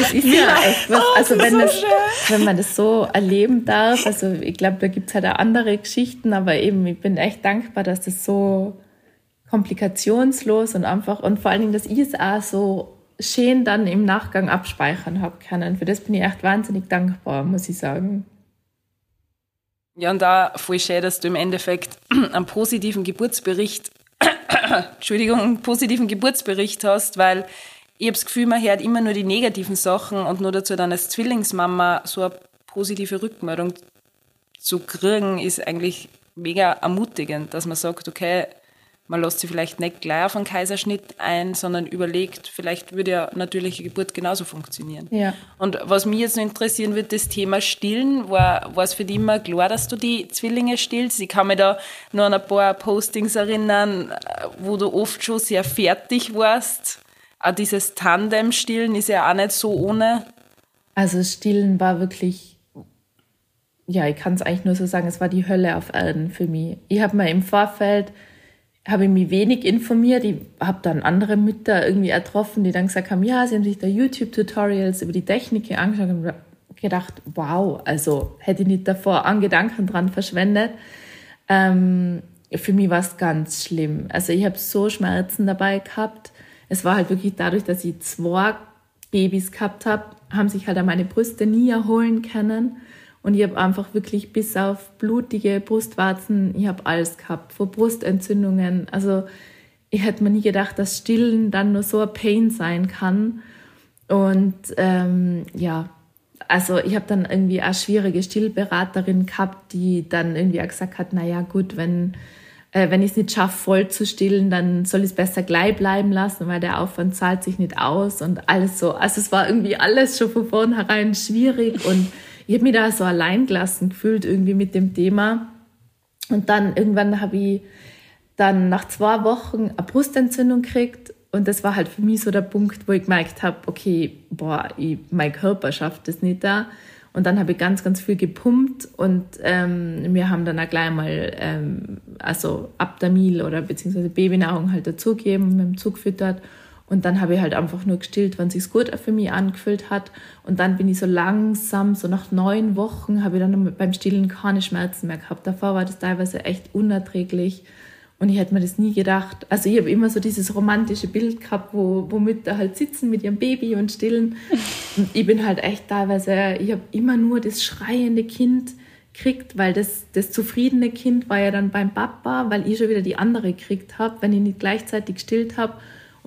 Es ist ja, ja echt was, also oh, wenn, so das, wenn man das so erleben darf, also ich glaube, da gibt es halt auch andere Geschichten, aber eben, ich bin echt dankbar, dass das so komplikationslos und einfach und vor allen Dingen, dass ich es auch so schön dann im Nachgang abspeichern habe können. Für das bin ich echt wahnsinnig dankbar, muss ich sagen. Ja, und da voll schön, dass du im Endeffekt einen positiven Geburtsbericht, Entschuldigung, einen positiven Geburtsbericht hast, weil ich habe das Gefühl, man hört immer nur die negativen Sachen und nur dazu dann als Zwillingsmama so eine positive Rückmeldung zu kriegen, ist eigentlich mega ermutigend, dass man sagt, okay, man lässt sich vielleicht nicht gleich auf einen Kaiserschnitt ein, sondern überlegt, vielleicht würde ja natürliche Geburt genauso funktionieren. Ja. Und was mich jetzt noch interessieren wird, das Thema Stillen, war, war es für dich immer klar, dass du die Zwillinge stillst? Ich kann mich da noch an ein paar Postings erinnern, wo du oft schon sehr fertig warst. Auch dieses Tandem-Stillen ist ja auch nicht so ohne. Also Stillen war wirklich ja, ich kann es eigentlich nur so sagen, es war die Hölle auf Erden für mich. Ich habe mir im Vorfeld habe ich mich wenig informiert. Ich habe dann andere Mütter irgendwie ertroffen, die dann gesagt haben, ja, sie haben sich da YouTube-Tutorials über die Technik angeschaut und gedacht, wow, also hätte ich nicht davor an Gedanken dran verschwendet. Ähm, für mich war es ganz schlimm. Also ich habe so Schmerzen dabei gehabt. Es war halt wirklich dadurch, dass ich zwei Babys gehabt habe, haben sich halt an meine Brüste nie erholen können. Und ich habe einfach wirklich bis auf blutige Brustwarzen, ich habe alles gehabt, vor Brustentzündungen. Also ich hätte mir nie gedacht, dass Stillen dann nur so ein Pain sein kann. Und ähm, ja, also ich habe dann irgendwie eine schwierige Stillberaterin gehabt, die dann irgendwie auch gesagt hat, naja gut, wenn, äh, wenn ich es nicht schaffe, voll zu stillen, dann soll ich es besser gleich bleiben lassen, weil der Aufwand zahlt sich nicht aus und alles so. Also es war irgendwie alles schon von vornherein schwierig und ich habe mich da so allein gelassen gefühlt irgendwie mit dem Thema. Und dann irgendwann habe ich dann nach zwei Wochen eine Brustentzündung gekriegt. Und das war halt für mich so der Punkt, wo ich gemerkt habe, okay, boah, ich, mein Körper schafft das nicht da. Und dann habe ich ganz, ganz viel gepumpt und ähm, wir haben dann auch gleich mal ähm, also Abdamil oder beziehungsweise Babynahrung halt dazugegeben, mit dem Zug gefüttert. Und dann habe ich halt einfach nur gestillt, wenn sich's gut für mich angefühlt hat. Und dann bin ich so langsam, so nach neun Wochen, habe ich dann beim Stillen keine Schmerzen mehr gehabt. Davor war das teilweise echt unerträglich. Und ich hätte mir das nie gedacht. Also ich habe immer so dieses romantische Bild gehabt, wo, wo Mütter halt sitzen mit ihrem Baby und stillen. Und ich bin halt echt teilweise, ich habe immer nur das schreiende Kind gekriegt, weil das, das zufriedene Kind war ja dann beim Papa, weil ich schon wieder die andere gekriegt habe, wenn ich nicht gleichzeitig gestillt habe.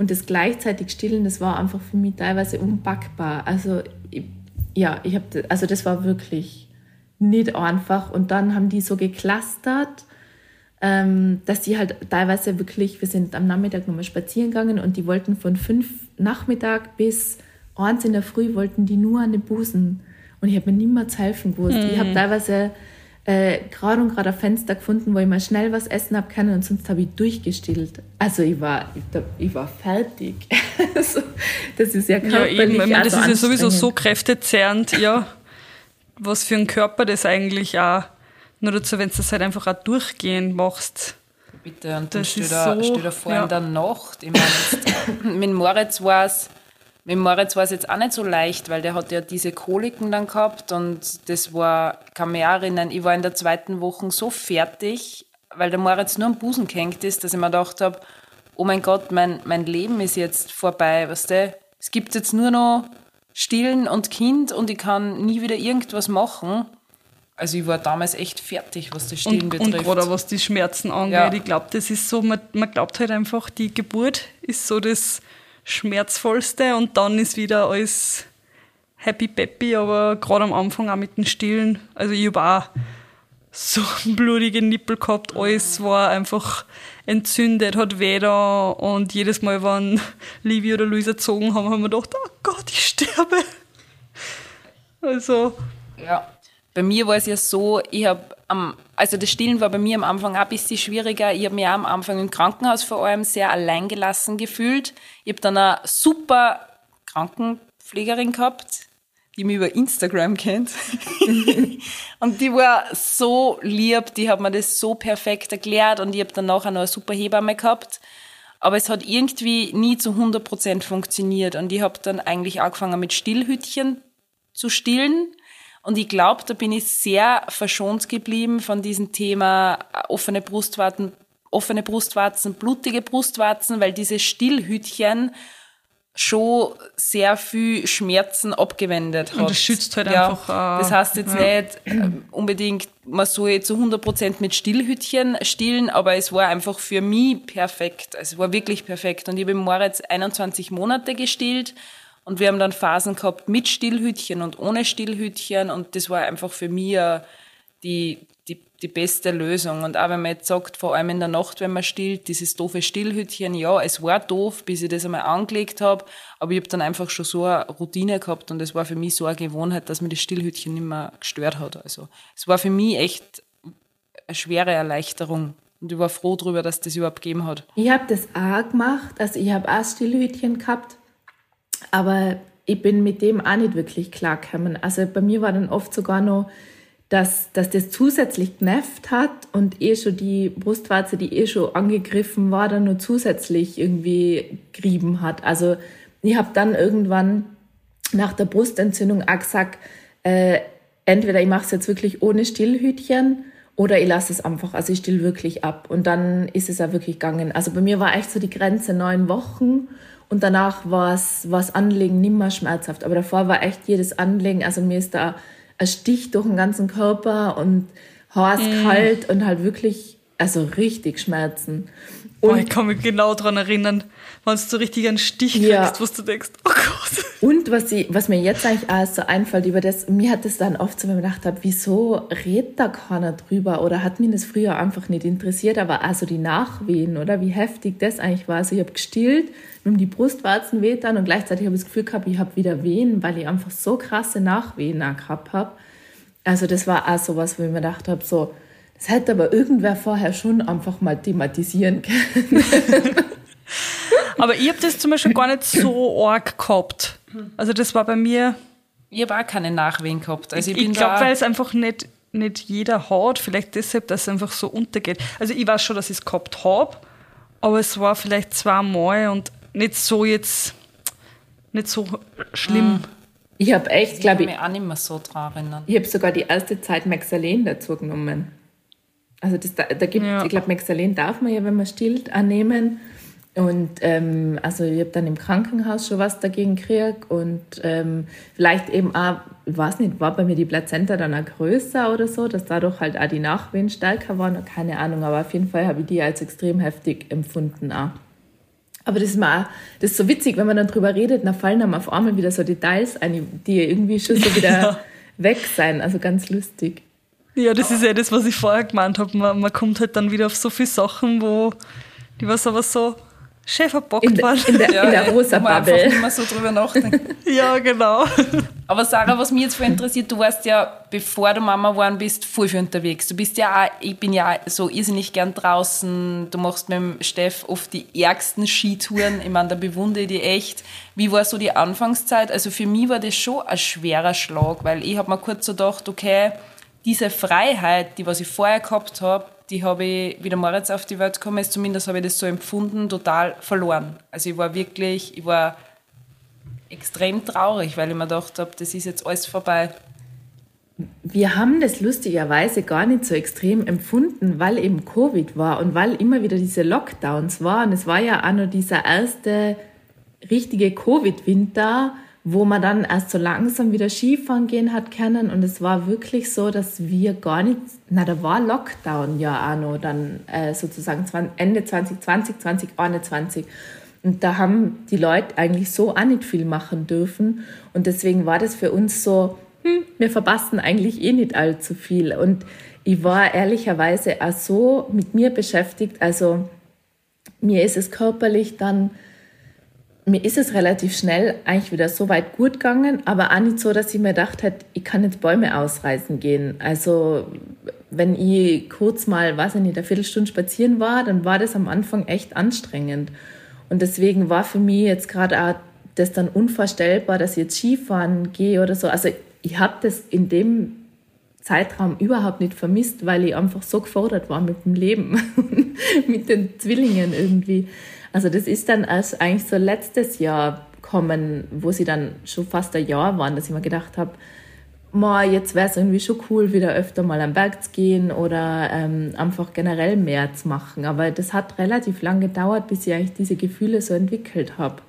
Und das gleichzeitig Stillen, das war einfach für mich teilweise unpackbar. Also ich, ja, ich habe, also das war wirklich nicht einfach. Und dann haben die so geklustert, ähm, dass die halt teilweise wirklich, wir sind am Nachmittag nochmal spazieren gegangen und die wollten von fünf Nachmittag bis eins in der Früh wollten die nur an den Busen. Und ich habe mir niemals helfen gewusst. Mhm. Ich habe teilweise äh, gerade und gerade ein Fenster gefunden, wo ich mal schnell was essen habe können und sonst habe ich durchgestillt. Also ich war, ich, ich war fertig. also, das ist ja körperlich ja, eben. Ich meine, das ist ja sowieso so kräftezerrend, ja. Was für ein Körper das eigentlich auch, nur dazu, wenn du das halt einfach auch durchgehend machst. Bitte, und dann steht da, so, steht da vor ja. in der Nacht. Ich meine, mit Moritz war es mit Moritz war es jetzt auch nicht so leicht, weil der hat ja diese Koliken dann gehabt und das war, kann mich auch erinnern, ich war in der zweiten Woche so fertig, weil der Moritz nur am Busen gehängt ist, dass ich mir gedacht habe, oh mein Gott, mein, mein Leben ist jetzt vorbei, weißt du? Es gibt jetzt nur noch Stillen und Kind und ich kann nie wieder irgendwas machen. Also ich war damals echt fertig, was das Stillen und, betrifft. Und gerade was die Schmerzen angeht. Ja. Ich glaube, das ist so, man, man glaubt halt einfach, die Geburt ist so das schmerzvollste und dann ist wieder alles happy peppy, aber gerade am Anfang auch mit den Stillen, also ich habe auch so blutige Nippel gehabt, alles war einfach entzündet, hat weh da und jedes Mal, wenn Livia oder Luisa gezogen haben, haben wir gedacht, oh Gott, ich sterbe. Also. Ja, bei mir war es ja so, ich habe also das Stillen war bei mir am Anfang auch ein bisschen schwieriger. Ich habe mich auch am Anfang im Krankenhaus vor allem sehr alleingelassen gefühlt. Ich habe dann eine super Krankenpflegerin gehabt, die mich über Instagram kennt. und die war so lieb, die hat mir das so perfekt erklärt und ich habe dann nachher noch eine super Hebamme gehabt. Aber es hat irgendwie nie zu 100% funktioniert und ich habe dann eigentlich angefangen mit Stillhütchen zu stillen und ich glaube, da bin ich sehr verschont geblieben von diesem Thema äh, offene Brustwarzen, offene Brustwarzen, blutige Brustwarzen, weil diese Stillhütchen schon sehr viel Schmerzen abgewendet hat. Und das schützt halt ja, einfach. Äh, das heißt jetzt ja. nicht äh, unbedingt, man soll zu 100% mit Stillhütchen stillen, aber es war einfach für mich perfekt. Es war wirklich perfekt. Und ich habe Moritz 21 Monate gestillt und wir haben dann Phasen gehabt mit Stillhütchen und ohne Stillhütchen und das war einfach für mich die, die, die beste Lösung. Und auch wenn man jetzt sagt, vor allem in der Nacht, wenn man stillt, dieses doofe Stillhütchen, ja, es war doof, bis ich das einmal angelegt habe, aber ich habe dann einfach schon so eine Routine gehabt und es war für mich so eine Gewohnheit, dass mir das Stillhütchen nicht mehr gestört hat. Also es war für mich echt eine schwere Erleichterung. Und ich war froh darüber, dass das überhaupt gegeben hat. Ich habe das auch gemacht. Also ich habe auch Stillhütchen gehabt aber ich bin mit dem auch nicht wirklich klargekommen. Also bei mir war dann oft sogar noch, dass, dass das zusätzlich genervt hat und eh schon die Brustwarze, die eh schon angegriffen war, dann nur zusätzlich irgendwie gerieben hat. Also ich habe dann irgendwann nach der Brustentzündung auch gesagt, äh, entweder ich mache es jetzt wirklich ohne Stillhütchen oder ich lasse es einfach, also ich still wirklich ab. Und dann ist es ja wirklich gegangen. Also bei mir war echt so die Grenze neun Wochen und danach war es das Anlegen nimmer schmerzhaft. Aber davor war echt jedes Anlegen, also mir ist da ein Stich durch den ganzen Körper und heiß, mm. kalt und halt wirklich, also richtig Schmerzen. Und Boah, ich kann mich genau daran erinnern, wenn du so richtig einen Stich ja. kriegst, wo du denkst, oh Und was, ich, was mir jetzt eigentlich alles so einfällt über das, mir hat das dann oft so, wenn ich gedacht habe, wieso redet da keiner drüber oder hat mich das früher einfach nicht interessiert, aber also die Nachwehen oder wie heftig das eigentlich war. Also ich habe gestillt, mir die Brustwarzen weht dann und gleichzeitig habe ich das Gefühl gehabt, ich habe wieder Wehen, weil ich einfach so krasse Nachwehen gehabt habe. Also das war auch so was, wo ich mir gedacht habe, so, das hätte aber irgendwer vorher schon einfach mal thematisieren können. aber ich habe das zum Beispiel gar nicht so arg gehabt. Also das war bei mir... Ich habe auch keine Nachwehen gehabt. Also ich, ich glaube, weil es einfach nicht, nicht jeder hat, vielleicht deshalb, dass es einfach so untergeht. Also ich weiß schon, dass ich es gehabt habe, aber es war vielleicht zweimal und nicht so jetzt, nicht so schlimm. Ich habe echt, glaube ich, ich mich auch nicht mehr so dran erinnern. Ich habe sogar die erste Zeit Maxalen dazu genommen. Also das, da, da gibt, ja. ich glaube, Mexalen darf man ja, wenn man stillt, annehmen. Und ähm, also ich habe dann im Krankenhaus schon was dagegen gekriegt und ähm, vielleicht eben auch, ich weiß nicht, war bei mir die Plazenta dann auch größer oder so, dass dadurch halt auch die Nachwehen stärker waren, keine Ahnung, aber auf jeden Fall habe ich die als extrem heftig empfunden auch. Aber das ist, mal, das ist so witzig, wenn man dann drüber redet, dann fallen einem auf einmal wieder so Details ein, die irgendwie schon so wieder ja. weg sein, also ganz lustig. Ja, das ist ja das, was ich vorher gemeint habe. Man, man kommt halt dann wieder auf so viele Sachen, wo die was aber so schön verbockt worden. In der, ja, in der rosa Bubble. einfach nicht mehr so drüber nachdenken. ja, genau. Aber Sarah, was mich jetzt voll interessiert, du warst ja, bevor du Mama geworden bist, voll viel unterwegs. Du bist ja auch, ich bin ja so irrsinnig gern draußen. Du machst mit dem Steff oft die ärgsten Skitouren. Ich meine, da bewundere ich die echt. Wie war so die Anfangszeit? Also für mich war das schon ein schwerer Schlag, weil ich habe mir kurz so gedacht, okay, diese Freiheit, die was ich vorher gehabt habe, die habe ich, wie der Moritz auf die Welt gekommen ist, zumindest habe ich das so empfunden, total verloren. Also ich war wirklich, ich war extrem traurig, weil ich mir gedacht habe, das ist jetzt alles vorbei. Wir haben das lustigerweise gar nicht so extrem empfunden, weil eben Covid war und weil immer wieder diese Lockdowns waren. Es war ja auch nur dieser erste richtige Covid-Winter, wo man dann erst so langsam wieder Skifahren gehen hat können. Und es war wirklich so, dass wir gar nicht, na, da war Lockdown ja auch noch, dann äh, sozusagen Ende 2020, 2021. Und da haben die Leute eigentlich so auch nicht viel machen dürfen. Und deswegen war das für uns so, hm, wir verpassen eigentlich eh nicht allzu viel. Und ich war ehrlicherweise auch so mit mir beschäftigt. Also mir ist es körperlich dann mir ist es relativ schnell eigentlich wieder so weit gut gegangen, aber auch nicht so, dass ich mir gedacht hätte, ich kann jetzt Bäume ausreißen gehen. Also wenn ich kurz mal, weiß ich nicht, eine Viertelstunde spazieren war, dann war das am Anfang echt anstrengend. Und deswegen war für mich jetzt gerade auch das dann unvorstellbar, dass ich jetzt Skifahren gehe oder so. Also ich habe das in dem Zeitraum überhaupt nicht vermisst, weil ich einfach so gefordert war mit dem Leben, mit den Zwillingen irgendwie. Also das ist dann erst eigentlich so letztes Jahr kommen, wo sie dann schon fast ein Jahr waren, dass ich mir gedacht habe, jetzt wäre es irgendwie schon cool, wieder öfter mal am Berg zu gehen oder ähm, einfach generell mehr zu machen. Aber das hat relativ lang gedauert, bis ich eigentlich diese Gefühle so entwickelt habe.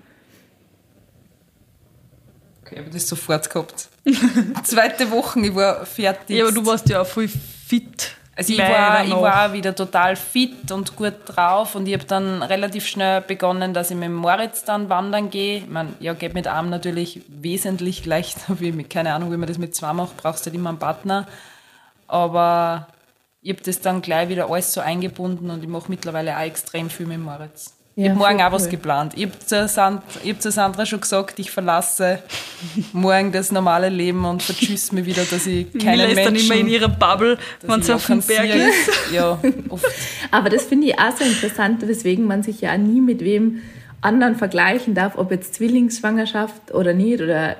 Okay, aber das sofort gehabt. Zweite Woche, ich war fertig. Ja, aber du warst ja auch voll fit. Also ich war, ich war wieder total fit und gut drauf und ich habe dann relativ schnell begonnen, dass ich mit Moritz dann wandern gehe. Ich meine, ja, geht mit Arm natürlich wesentlich leichter, wie mit, keine Ahnung, wie man das mit zwei macht, brauchst du halt immer einen Partner. Aber ich habe das dann gleich wieder alles so eingebunden und ich mache mittlerweile auch extrem viel mit Moritz. Ja, ich habe morgen auch cool. was geplant. Ich habe zu, Sand, hab zu Sandra schon gesagt, ich verlasse morgen das normale Leben und vertschüsse mich wieder, dass ich keine Mila Menschen... ist dann immer in ihrer Bubble, wenn es auf dem Berg ist. Ja, oft. Aber das finde ich auch so interessant, weswegen man sich ja nie mit wem anderen vergleichen darf, ob jetzt Zwillingsschwangerschaft oder nicht oder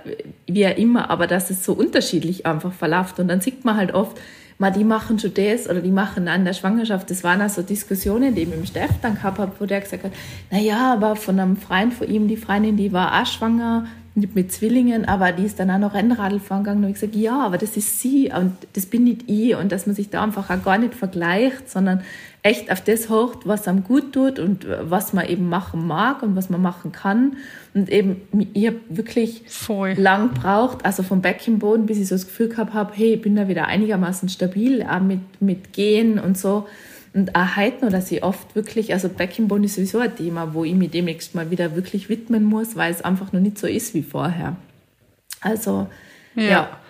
wie auch immer, aber dass es so unterschiedlich einfach verläuft. Und dann sieht man halt oft, ma, die machen schon das oder die machen an der Schwangerschaft. Das waren also Diskussionen, die ich mit dem Steff dann gehabt habe, wo der gesagt hat, na ja, aber von einem Freund von ihm, die Freundin, die war auch schwanger, nicht mit Zwillingen, aber die ist dann auch noch Rennradl fahren gegangen. Und ich gesagt, ja, aber das ist sie und das bin nicht ich. Und dass man sich da einfach auch gar nicht vergleicht, sondern echt auf das hocht, was einem gut tut und was man eben machen mag und was man machen kann. Und eben, ich habe wirklich Voll. lang braucht, also vom Beckenboden, bis ich so das Gefühl gehabt habe, hey, ich bin da wieder einigermaßen stabil, auch mit, mit Gehen und so. Und auch heute noch, dass ich oft wirklich, also Beckenboden ist sowieso ein Thema, wo ich mich demnächst mal wieder wirklich widmen muss, weil es einfach noch nicht so ist wie vorher. Also, ja. ja.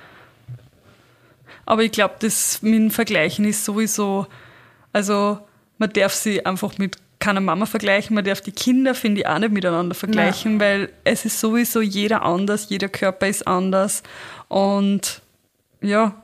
Aber ich glaube, das mit dem Vergleichen ist sowieso, also man darf sie einfach mit keiner Mama vergleichen, man darf die Kinder, finde ich, auch nicht miteinander vergleichen, ja. weil es ist sowieso jeder anders, jeder Körper ist anders. Und ja,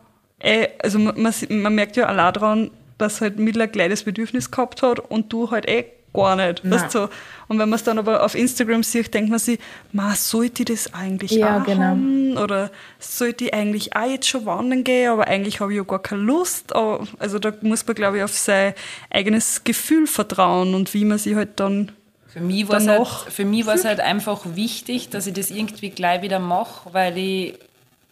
ey, also man, man merkt ja allein daran, dass halt Miller ein kleines Bedürfnis gehabt hat und du halt eh gar nicht. Weißt so. Und wenn man es dann aber auf Instagram sieht, denkt man sich, ma, sollte ich das eigentlich ja, auch genau. haben? Oder sollte ich eigentlich auch jetzt schon wandern gehen, aber eigentlich habe ich ja gar keine Lust. Also da muss man, glaube ich, auf sein eigenes Gefühl vertrauen und wie man sich halt dann für mich war es halt, für mich war es halt einfach wichtig, dass ich das irgendwie gleich wieder mache, weil ich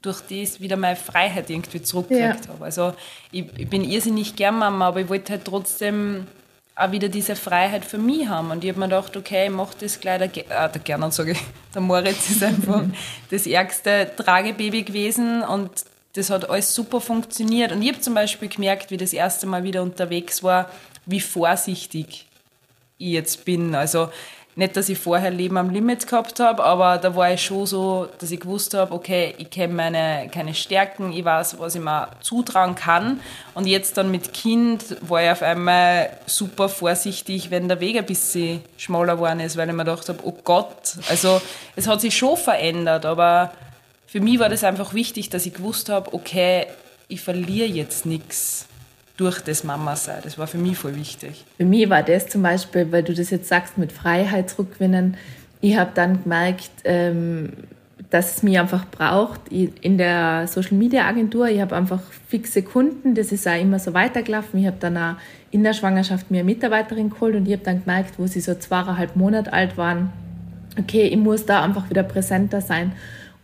durch das wieder meine Freiheit irgendwie zurückgekriegt ja. habe. Also ich, ich, bin irrsinnig gern Mama, aber ich wollte halt trotzdem auch wieder diese Freiheit für mich haben. Und ich habe mir gedacht, okay, ich mache das gleich. Der, ah, der Gernot sage ich, der Moritz ist einfach das ärgste Tragebaby gewesen und das hat alles super funktioniert. Und ich habe zum Beispiel gemerkt, wie das erste Mal wieder unterwegs war, wie vorsichtig ich jetzt bin. Also nicht, dass ich vorher Leben am Limit gehabt habe, aber da war ich schon so, dass ich gewusst habe, okay, ich kenne meine keine Stärken, ich weiß, was ich mir zutrauen kann. Und jetzt dann mit Kind war ich auf einmal super vorsichtig, wenn der Weg ein bisschen schmaler geworden ist, weil ich mir gedacht habe, oh Gott, also es hat sich schon verändert, aber für mich war das einfach wichtig, dass ich gewusst habe, okay, ich verliere jetzt nichts durch das Mama sein. Das war für mich voll wichtig. Für mich war das zum Beispiel, weil du das jetzt sagst, mit Freiheit zurückgewinnen. Ich habe dann gemerkt, ähm, dass es mich einfach braucht in der Social Media Agentur. Ich habe einfach fixe Kunden, das ist auch immer so weitergelaufen. Ich habe dann auch in der Schwangerschaft mir eine Mitarbeiterin geholt und ich habe dann gemerkt, wo sie so zweieinhalb Monate alt waren, okay, ich muss da einfach wieder präsenter sein.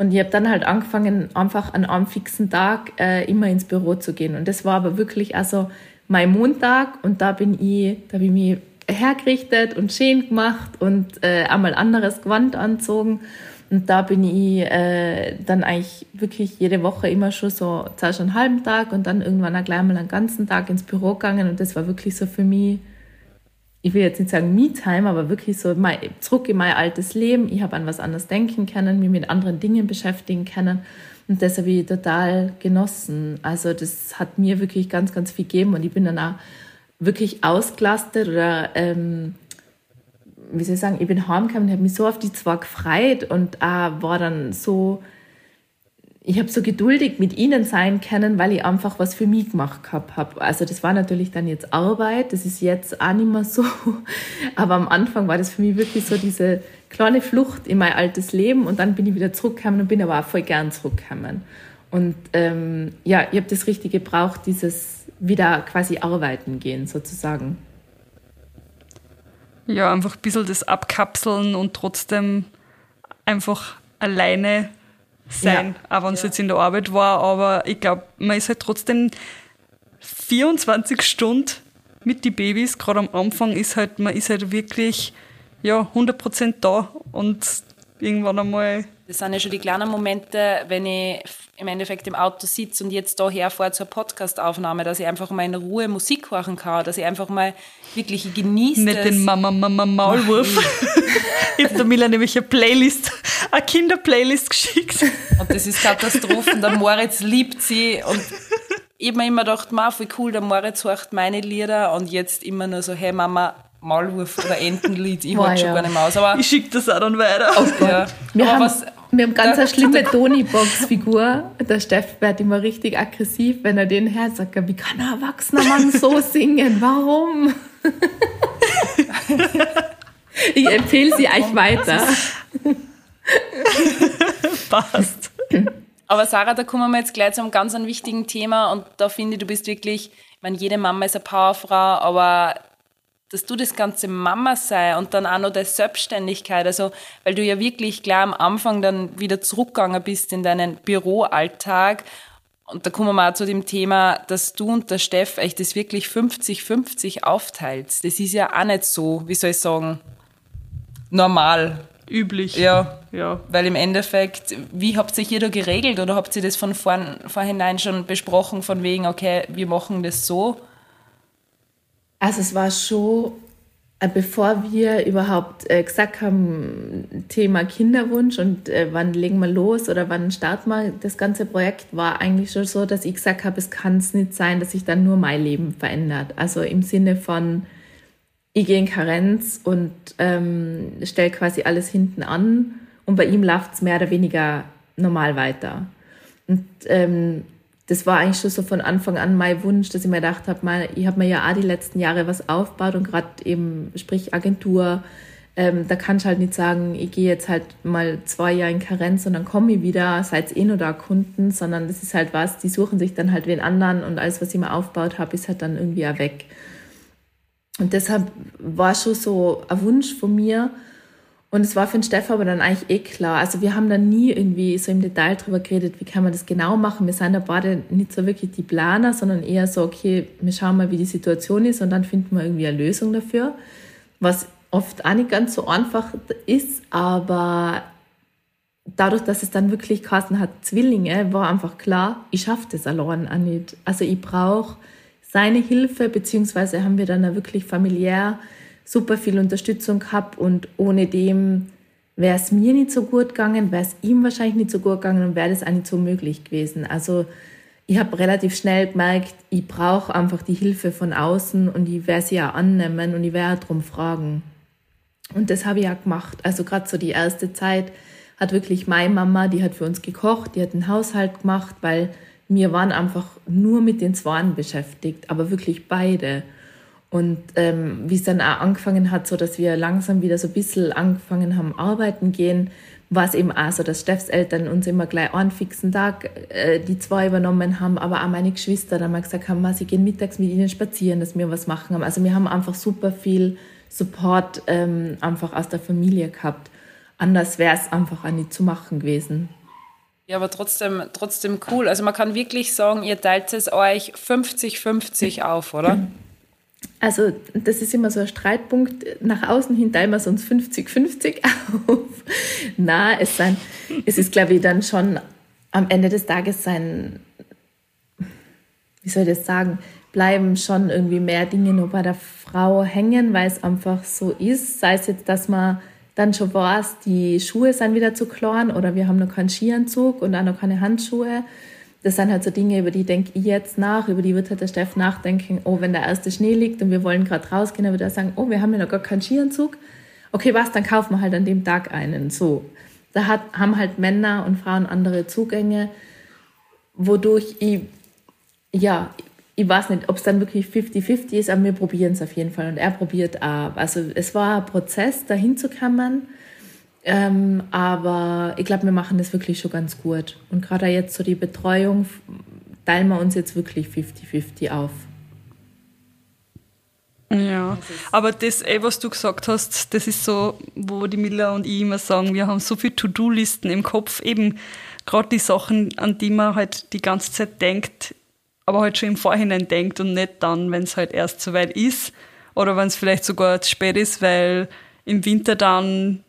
Und ich habe dann halt angefangen, einfach an einem fixen Tag äh, immer ins Büro zu gehen. Und das war aber wirklich also mein Montag und da bin ich, da habe ich hergerichtet und schön gemacht und äh, einmal anderes Gewand anzogen. Und da bin ich äh, dann eigentlich wirklich jede Woche immer schon so zuerst einen halben Tag und dann irgendwann auch gleich mal einen ganzen Tag ins Büro gegangen. Und das war wirklich so für mich ich will jetzt nicht sagen Me-Time, aber wirklich so mein, zurück in mein altes Leben. Ich habe an was anderes denken können, mich mit anderen Dingen beschäftigen können. Und das habe ich total genossen. Also das hat mir wirklich ganz, ganz viel gegeben. Und ich bin dann auch wirklich ausgelastet oder, ähm, wie soll ich sagen, ich bin heimgekommen und habe mich so auf die zwei gefreut und äh, war dann so ich habe so geduldig mit ihnen sein können, weil ich einfach was für mich gemacht gehabt habe. Also das war natürlich dann jetzt Arbeit, das ist jetzt auch nicht mehr so. Aber am Anfang war das für mich wirklich so diese kleine Flucht in mein altes Leben und dann bin ich wieder zurückgekommen und bin aber auch voll gern zurückgekommen. Und ähm, ja, ich habe das richtig gebraucht, dieses wieder quasi arbeiten gehen sozusagen. Ja, einfach ein bisschen das Abkapseln und trotzdem einfach alleine sein, ja. auch wenn es ja. jetzt in der Arbeit war. Aber ich glaube, man ist halt trotzdem 24 Stunden mit den Babys. Gerade am Anfang ist halt, man ist halt wirklich ja, 100% da und irgendwann einmal. Das sind ja schon die kleinen Momente, wenn ich im Endeffekt im Auto sitze und jetzt da herfahre zur Podcastaufnahme, dass ich einfach mal in Ruhe Musik hören kann, dass ich einfach mal wirklich genieße. Nicht den Mama Mama Maulwurf. ich habe der Mila nämlich eine Playlist, eine Kinderplaylist geschickt. Und das ist Katastrophen. Der Moritz liebt sie und ich habe mir immer gedacht, voll cool, der Moritz hört meine Lieder und jetzt immer nur so, hey Mama, Maulwurf oder Entenlied, ich halte schon gar nicht mehr aus. Aber ich schicke das auch dann weiter. Oh ja. wir, aber haben, was, wir haben ganz eine schlimme Tony-Box-Figur. Der Steff wird immer richtig aggressiv, wenn er den hört. Sagt er, wie kann ein erwachsener Mann so singen? Warum? ich empfehle sie euch weiter. Passt. Aber Sarah, da kommen wir jetzt gleich zu einem ganz wichtigen Thema und da finde ich, du bist wirklich, ich meine, jede Mama ist eine Powerfrau, aber dass du das ganze Mama sei und dann auch noch der Selbstständigkeit, also weil du ja wirklich gleich am Anfang dann wieder zurückgegangen bist in deinen Büroalltag und da kommen wir auch zu dem Thema, dass du und der Steff euch das wirklich 50-50 aufteilt. Das ist ja auch nicht so, wie soll ich sagen, normal. Üblich. Ja, ja. Weil im Endeffekt, wie habt ihr hier da geregelt oder habt ihr das von vorn, vorhinein schon besprochen, von wegen, okay, wir machen das so? Also es war schon, äh, bevor wir überhaupt äh, gesagt haben, Thema Kinderwunsch und äh, wann legen wir los oder wann starten wir das ganze Projekt, war eigentlich schon so, dass ich gesagt habe, es kann es nicht sein, dass sich dann nur mein Leben verändert. Also im Sinne von, ich gehe in Karenz und ähm, stelle quasi alles hinten an und bei ihm läuft es mehr oder weniger normal weiter. Und ähm, das war eigentlich schon so von Anfang an mein Wunsch, dass ich mir gedacht habe, mal, ich habe mir ja auch die letzten Jahre was aufgebaut und gerade eben, sprich Agentur, ähm, da kann ich halt nicht sagen, ich gehe jetzt halt mal zwei Jahre in Karenz und dann komme ich wieder, seid eh nur da Kunden, sondern das ist halt was, die suchen sich dann halt wen anderen und alles, was ich mir aufgebaut habe, ist halt dann irgendwie auch weg. Und deshalb war schon so ein Wunsch von mir, und es war für den Steff aber dann eigentlich eh klar. Also wir haben dann nie irgendwie so im Detail drüber geredet, wie kann man das genau machen. Wir sind ja beide nicht so wirklich die Planer, sondern eher so, okay, wir schauen mal, wie die Situation ist und dann finden wir irgendwie eine Lösung dafür. Was oft auch nicht ganz so einfach ist, aber dadurch, dass es dann wirklich Carsten hat Zwillinge, war einfach klar, ich schaffe das allein auch nicht. Also ich brauche seine Hilfe, beziehungsweise haben wir dann auch wirklich familiär super viel Unterstützung gehabt und ohne dem wäre es mir nicht so gut gegangen, wäre es ihm wahrscheinlich nicht so gut gegangen und wäre das auch nicht so möglich gewesen. Also ich habe relativ schnell gemerkt, ich brauche einfach die Hilfe von außen und ich werde sie ja annehmen und ich werde darum fragen. Und das habe ich ja gemacht. Also gerade so die erste Zeit hat wirklich meine Mama, die hat für uns gekocht, die hat den Haushalt gemacht, weil wir waren einfach nur mit den Zwanen beschäftigt, aber wirklich beide. Und ähm, wie es dann auch angefangen hat, so dass wir langsam wieder so ein bisschen angefangen haben, arbeiten gehen, war es eben auch so, dass Steffs Eltern uns immer gleich einen fixen Tag äh, die zwei übernommen haben, aber auch meine Geschwister dann mal gesagt haben, sie gehen mittags mit ihnen spazieren, dass wir was machen haben. Also wir haben einfach super viel Support ähm, einfach aus der Familie gehabt. Anders wäre es einfach auch nicht zu machen gewesen. Ja, aber trotzdem, trotzdem cool. Also man kann wirklich sagen, ihr teilt es euch 50-50 auf, oder? Also das ist immer so ein Streitpunkt. Nach außen hin teilen wir es uns 50-50 auf. Na, es, sein, es ist, glaube ich, dann schon am Ende des Tages sein, wie soll ich das sagen, bleiben schon irgendwie mehr Dinge nur bei der Frau hängen, weil es einfach so ist. Sei es jetzt, dass man dann schon weiß, die Schuhe sind wieder zu klein oder wir haben noch keinen Skianzug und auch noch keine Handschuhe. Das sind halt so Dinge, über die denke ich jetzt nach, über die wird halt der Steff nachdenken, oh, wenn der erste Schnee liegt und wir wollen gerade rausgehen, dann wird er sagen, oh, wir haben ja noch gar keinen Skianzug. Okay, was, dann kaufen wir halt an dem Tag einen. So. Da hat, haben halt Männer und Frauen andere Zugänge, wodurch ich, ja, ich weiß nicht, ob es dann wirklich 50-50 ist, aber wir probieren es auf jeden Fall und er probiert auch. Also es war ein Prozess, dahin zu kommen, ähm, aber ich glaube, wir machen das wirklich schon ganz gut. Und gerade jetzt so die Betreuung teilen wir uns jetzt wirklich 50-50 auf. Ja, aber das, ey, was du gesagt hast, das ist so, wo die Miller und ich immer sagen, wir haben so viele To-Do-Listen im Kopf, eben gerade die Sachen, an die man halt die ganze Zeit denkt, aber halt schon im Vorhinein denkt und nicht dann, wenn es halt erst soweit ist oder wenn es vielleicht sogar zu spät ist, weil im Winter dann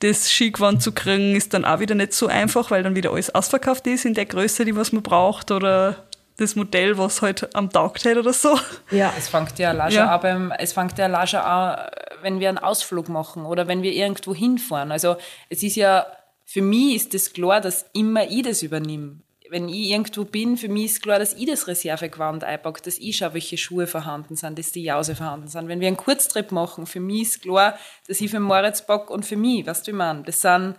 das Skigewand zu kriegen, ist dann auch wieder nicht so einfach, weil dann wieder alles ausverkauft ist in der Größe, die was man braucht oder das Modell, was halt am Tag steht oder so. Ja, es fängt ja Lasche ja. an, es fängt ja Lasche an, wenn wir einen Ausflug machen oder wenn wir irgendwo hinfahren. Also es ist ja, für mich ist das klar, dass immer ich das übernehme wenn ich irgendwo bin, für mich ist klar, dass ich das Reservegewand einpacke, dass ich schaue, welche Schuhe vorhanden sind, dass die Jause vorhanden sind. Wenn wir einen Kurztrip machen, für mich ist klar, dass ich für Moritz packe und für mich, weißt du, ich meine, das sind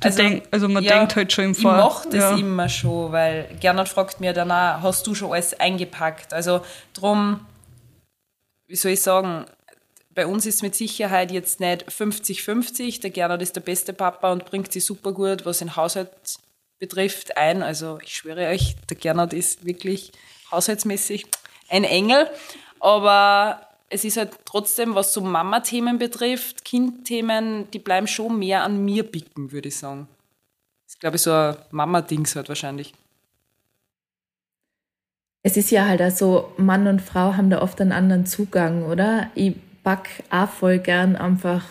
also, denk, also man ja, denkt halt schon im Vor. Ich mache das ja. immer schon, weil Gernot fragt mir danach, hast du schon alles eingepackt? Also drum, wie soll ich sagen, bei uns ist mit Sicherheit jetzt nicht 50-50. Der Gernot ist der beste Papa und bringt sie super gut, was den Haushalt betrifft, ein. Also ich schwöre euch, der Gernot ist wirklich haushaltsmäßig ein Engel. Aber es ist halt trotzdem, was so Mama-Themen betrifft, Kind-Themen, die bleiben schon mehr an mir bicken, würde ich sagen. Das ist, glaube ich, so ein Mama-Dings halt wahrscheinlich. Es ist ja halt also, Mann und Frau haben da oft einen anderen Zugang, oder? Ich back auch voll gern einfach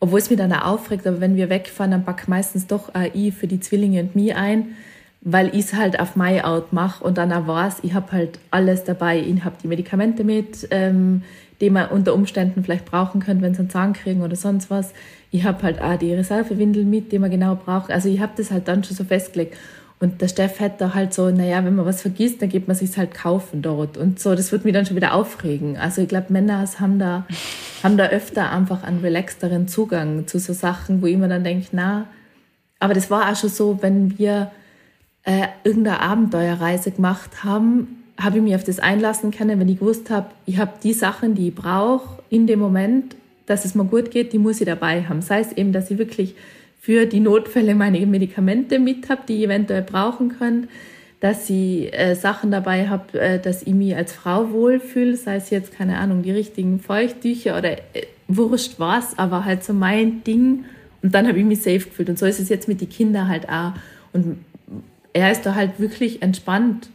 obwohl es mir dann auch aufregt, aber wenn wir wegfahren, dann pack meistens doch AI für die Zwillinge und mir ein, weil ich es halt auf my out mache und dann auch weiß, ich habe halt alles dabei. Ich habe die Medikamente mit, ähm, die man unter Umständen vielleicht brauchen könnte, wenn sie einen Zahn kriegen oder sonst was. Ich habe halt auch die Reservewindel mit, die man genau braucht. Also ich habe das halt dann schon so festgelegt. Und der Steff hat da halt so, naja, wenn man was vergisst, dann geht man sich halt kaufen dort. Und so, das wird mich dann schon wieder aufregen. Also ich glaube, Männer haben da, haben da öfter einfach einen relaxteren Zugang zu so Sachen, wo ich mir dann denke, na, aber das war auch schon so, wenn wir äh, irgendeine Abenteuerreise gemacht haben, habe ich mich auf das einlassen können, wenn ich gewusst habe, ich habe die Sachen, die ich brauche in dem Moment, dass es mir gut geht, die muss ich dabei haben. Sei es eben, dass ich wirklich für die Notfälle meine Medikamente mit habe, die ich eventuell brauchen könnt, dass ich äh, Sachen dabei habe, äh, dass ich mich als Frau wohlfühle, sei es jetzt, keine Ahnung, die richtigen Feuchttücher oder äh, wurscht was, aber halt so mein Ding. Und dann habe ich mich safe gefühlt. Und so ist es jetzt mit den Kindern halt auch. Und er ist da halt wirklich entspannt.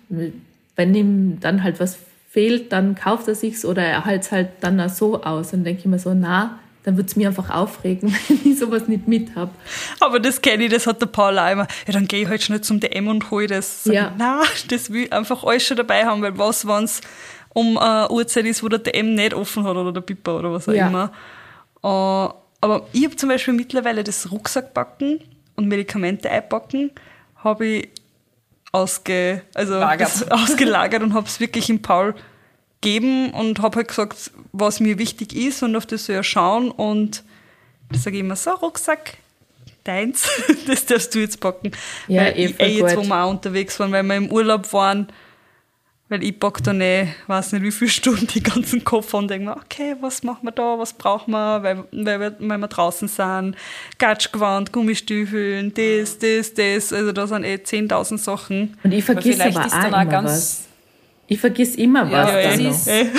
Wenn ihm dann halt was fehlt, dann kauft er sich's oder er hält halt dann so aus. Und denke ich mir so, na, dann würde es mir einfach aufregen, wenn ich sowas nicht mit habe. Aber das kenne ich, das hat der Paul auch immer. Ja, dann gehe ich halt schnell zum DM und hole das. Sag ja. Nein, das will ich einfach alles schon dabei haben, weil was, wenn es um eine Uhrzeit ist, wo der DM nicht offen hat oder der Pippa oder was auch ja. immer. Uh, aber ich habe zum Beispiel mittlerweile das Rucksackbacken und Medikamente einpacken, habe ich ausge, also ausgelagert und habe es wirklich im Paul gegeben und habe halt gesagt, was mir wichtig ist und auf das soll er schauen und sage ich immer so, Rucksack, deins, das darfst du jetzt packen. Ja, weil eh, ich, eh jetzt, wo wir auch unterwegs waren, weil wir im Urlaub waren, weil ich pack da nicht, weiß nicht wie viele Stunden die ganzen Koffer und denke mir, okay, was machen wir da, was brauchen wir, weil, weil, wir, weil wir draußen sind, Gatschgewand, Gummistiefeln, das, das, das, also da sind eh 10.000 Sachen. Und ich vergesse aber, aber auch immer ganz was. Ich vergiss immer was. Ja, ja, eh.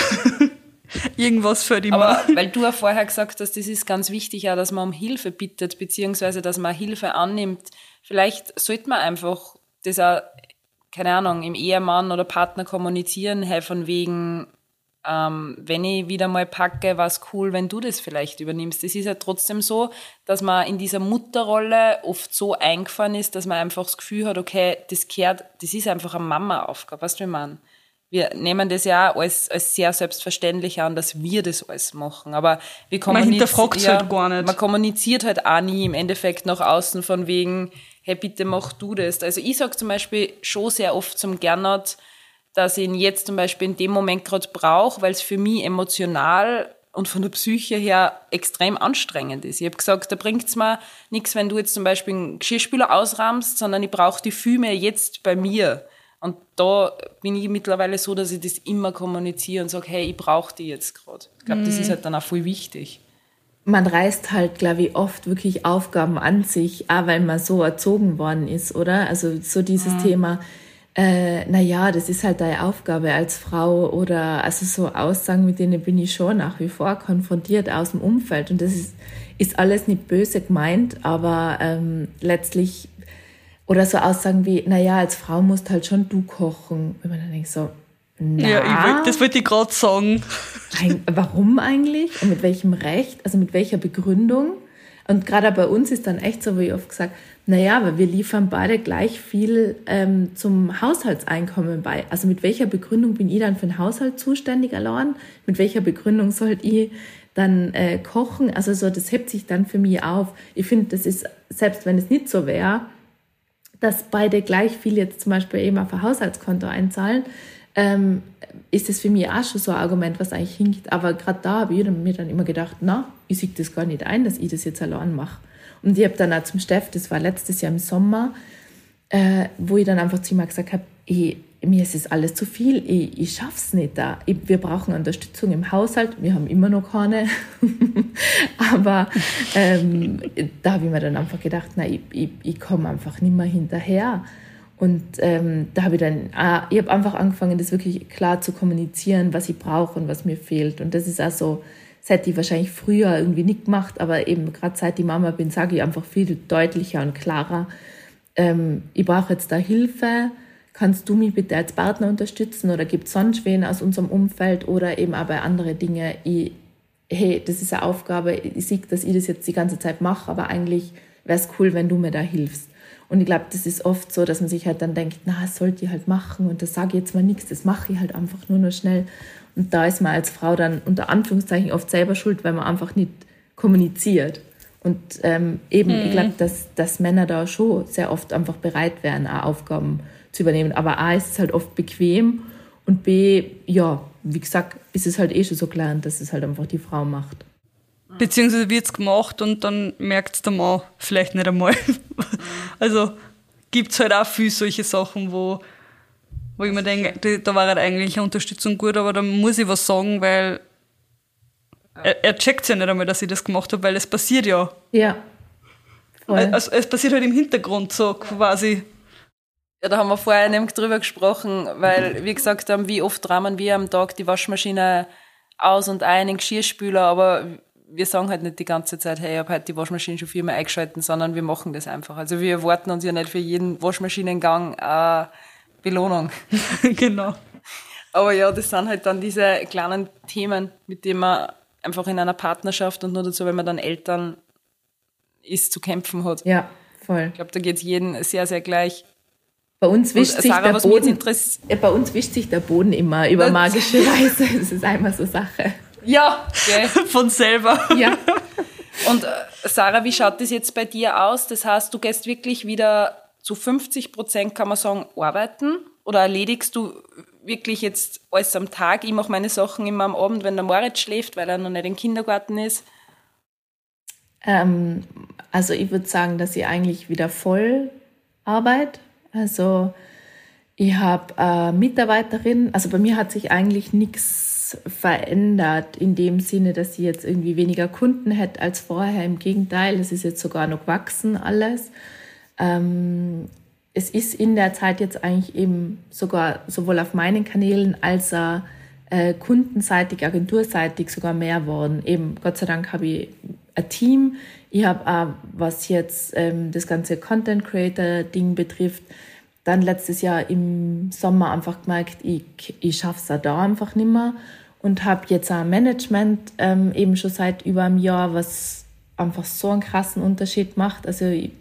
Irgendwas für die Aber weil du ja vorher gesagt hast, das ist ganz wichtig, auch, dass man um Hilfe bittet, beziehungsweise dass man Hilfe annimmt. Vielleicht sollte man einfach das auch keine Ahnung, im Ehemann oder Partner kommunizieren, hey, von wegen, ähm, wenn ich wieder mal packe, war es cool, wenn du das vielleicht übernimmst. Es ist ja trotzdem so, dass man in dieser Mutterrolle oft so eingefahren ist, dass man einfach das Gefühl hat, okay, das kehrt, das ist einfach eine Mama-Aufgabe, weißt du, wie man? Wir nehmen das ja als, als sehr selbstverständlich an, dass wir das alles machen. Aber wir kommunizieren. Man hinterfragt ja, halt gar nicht. Man kommuniziert halt auch nie im Endeffekt nach außen von wegen, hey, bitte mach du das. Also ich sage zum Beispiel schon sehr oft zum Gernot, dass ich ihn jetzt zum Beispiel in dem Moment gerade brauche, weil es für mich emotional und von der Psyche her extrem anstrengend ist. Ich habe gesagt, da bringt es mir nichts, wenn du jetzt zum Beispiel einen Geschirrspüler ausrahmst, sondern ich brauche die Füme jetzt bei mir. Und da bin ich mittlerweile so, dass ich das immer kommuniziere und sage, hey, ich brauche die jetzt gerade. Ich glaube, mhm. das ist halt dann auch voll wichtig man reißt halt, glaube ich, oft wirklich Aufgaben an sich, auch weil man so erzogen worden ist, oder? Also so dieses mhm. Thema, äh, naja, das ist halt deine Aufgabe als Frau oder also so Aussagen, mit denen bin ich schon nach wie vor konfrontiert aus dem Umfeld. Und das ist, ist alles nicht böse gemeint, aber ähm, letztlich, oder so Aussagen wie, naja, als Frau musst halt schon du kochen. Wenn man dann denkt so, na, ja, ich wollt, das wollte ich gerade sagen. Warum eigentlich? Und mit welchem Recht? Also mit welcher Begründung? Und gerade bei uns ist dann echt so, wie ich oft gesagt, naja, aber wir liefern beide gleich viel ähm, zum Haushaltseinkommen bei. Also mit welcher Begründung bin ich dann für den Haushalt zuständig allein? Mit welcher Begründung sollte ich dann äh, kochen? Also so, das hebt sich dann für mich auf. Ich finde, das ist, selbst wenn es nicht so wäre, dass beide gleich viel jetzt zum Beispiel eben auf ein Haushaltskonto einzahlen, ähm, ist das für mich auch schon so ein Argument, was eigentlich hinkt. Aber gerade da habe ich mir dann immer gedacht, na, ich sehe das gar nicht ein, dass ich das jetzt allein mache. Und ich habe dann auch zum Steff, das war letztes Jahr im Sommer, äh, wo ich dann einfach zu ihm gesagt habe, ich, mir ist es alles zu viel, ich, ich es nicht da. Ich, wir brauchen Unterstützung im Haushalt, wir haben immer noch keine. Aber ähm, da habe ich mir dann einfach gedacht, na, ich, ich, ich komme einfach nicht mehr hinterher. Und ähm, da habe ich dann, ah, ich habe einfach angefangen, das wirklich klar zu kommunizieren, was ich brauche und was mir fehlt. Und das ist auch so, seit ich wahrscheinlich früher irgendwie nicht gemacht, aber eben gerade seit ich Mama bin, sage ich einfach viel deutlicher und klarer, ähm, ich brauche jetzt da Hilfe, kannst du mich bitte als Partner unterstützen oder gibt es sonst wen aus unserem Umfeld oder eben auch bei anderen Dingen, ich, hey, das ist eine Aufgabe, ich sehe, dass ich das jetzt die ganze Zeit mache, aber eigentlich wäre es cool, wenn du mir da hilfst. Und ich glaube, das ist oft so, dass man sich halt dann denkt, na, das sollte ich halt machen und das sage ich jetzt mal nichts, das mache ich halt einfach nur noch schnell. Und da ist man als Frau dann unter Anführungszeichen oft selber schuld, weil man einfach nicht kommuniziert. Und ähm, eben, mhm. ich glaube, dass, dass Männer da schon sehr oft einfach bereit wären, auch Aufgaben zu übernehmen. Aber A ist es halt oft bequem und B, ja, wie gesagt, ist es halt eh schon so gelernt, dass es halt einfach die Frau macht. Beziehungsweise wird es gemacht und dann merkt es der Mann vielleicht nicht einmal. also gibt es halt auch viele solche Sachen, wo, wo ich mir denke, da war halt eigentlich eine Unterstützung gut, aber da muss ich was sagen, weil er, er checkt ja nicht einmal, dass ich das gemacht habe, weil es passiert ja. Ja. Voll. Also es passiert halt im Hintergrund so quasi. Ja, da haben wir vorher nämlich drüber gesprochen, weil wir gesagt haben, wie oft rahmen wir am Tag die Waschmaschine aus und ein, in Geschirrspüler, aber wir sagen halt nicht die ganze Zeit, hey, ich habe heute die Waschmaschine schon viermal eingeschalten, sondern wir machen das einfach. Also wir erwarten uns ja nicht für jeden Waschmaschinengang eine Belohnung. genau. Aber ja, das sind halt dann diese kleinen Themen, mit denen man einfach in einer Partnerschaft und nur dazu, wenn man dann Eltern ist, zu kämpfen hat. Ja, voll. Ich glaube, da geht es jedem sehr, sehr gleich. Bei uns wischt, sich, Sarah, der Boden, bei uns wischt sich der Boden immer über magische Weise. Das ist einmal so Sache. Ja, okay. von selber. Ja. Und äh, Sarah, wie schaut das jetzt bei dir aus? Das heißt, du gehst wirklich wieder zu 50 Prozent, kann man sagen, arbeiten? Oder erledigst du wirklich jetzt alles am Tag? Ich mache meine Sachen immer am Abend, wenn der Moritz schläft, weil er noch nicht im Kindergarten ist. Ähm, also ich würde sagen, dass ich eigentlich wieder voll arbeite. Also ich habe äh, Mitarbeiterin, also bei mir hat sich eigentlich nichts verändert in dem Sinne, dass ich jetzt irgendwie weniger Kunden hätte als vorher. Im Gegenteil, es ist jetzt sogar noch gewachsen alles. Ähm, es ist in der Zeit jetzt eigentlich eben sogar sowohl auf meinen Kanälen als auch äh, kundenseitig, agenturseitig sogar mehr worden. Eben Gott sei Dank habe ich ein Team. Ich habe auch, was jetzt ähm, das ganze Content Creator Ding betrifft, dann letztes Jahr im Sommer einfach gemerkt, ich, ich schaffe es da einfach nicht mehr und habe jetzt ein Management ähm, eben schon seit über einem Jahr, was einfach so einen krassen Unterschied macht. Also ich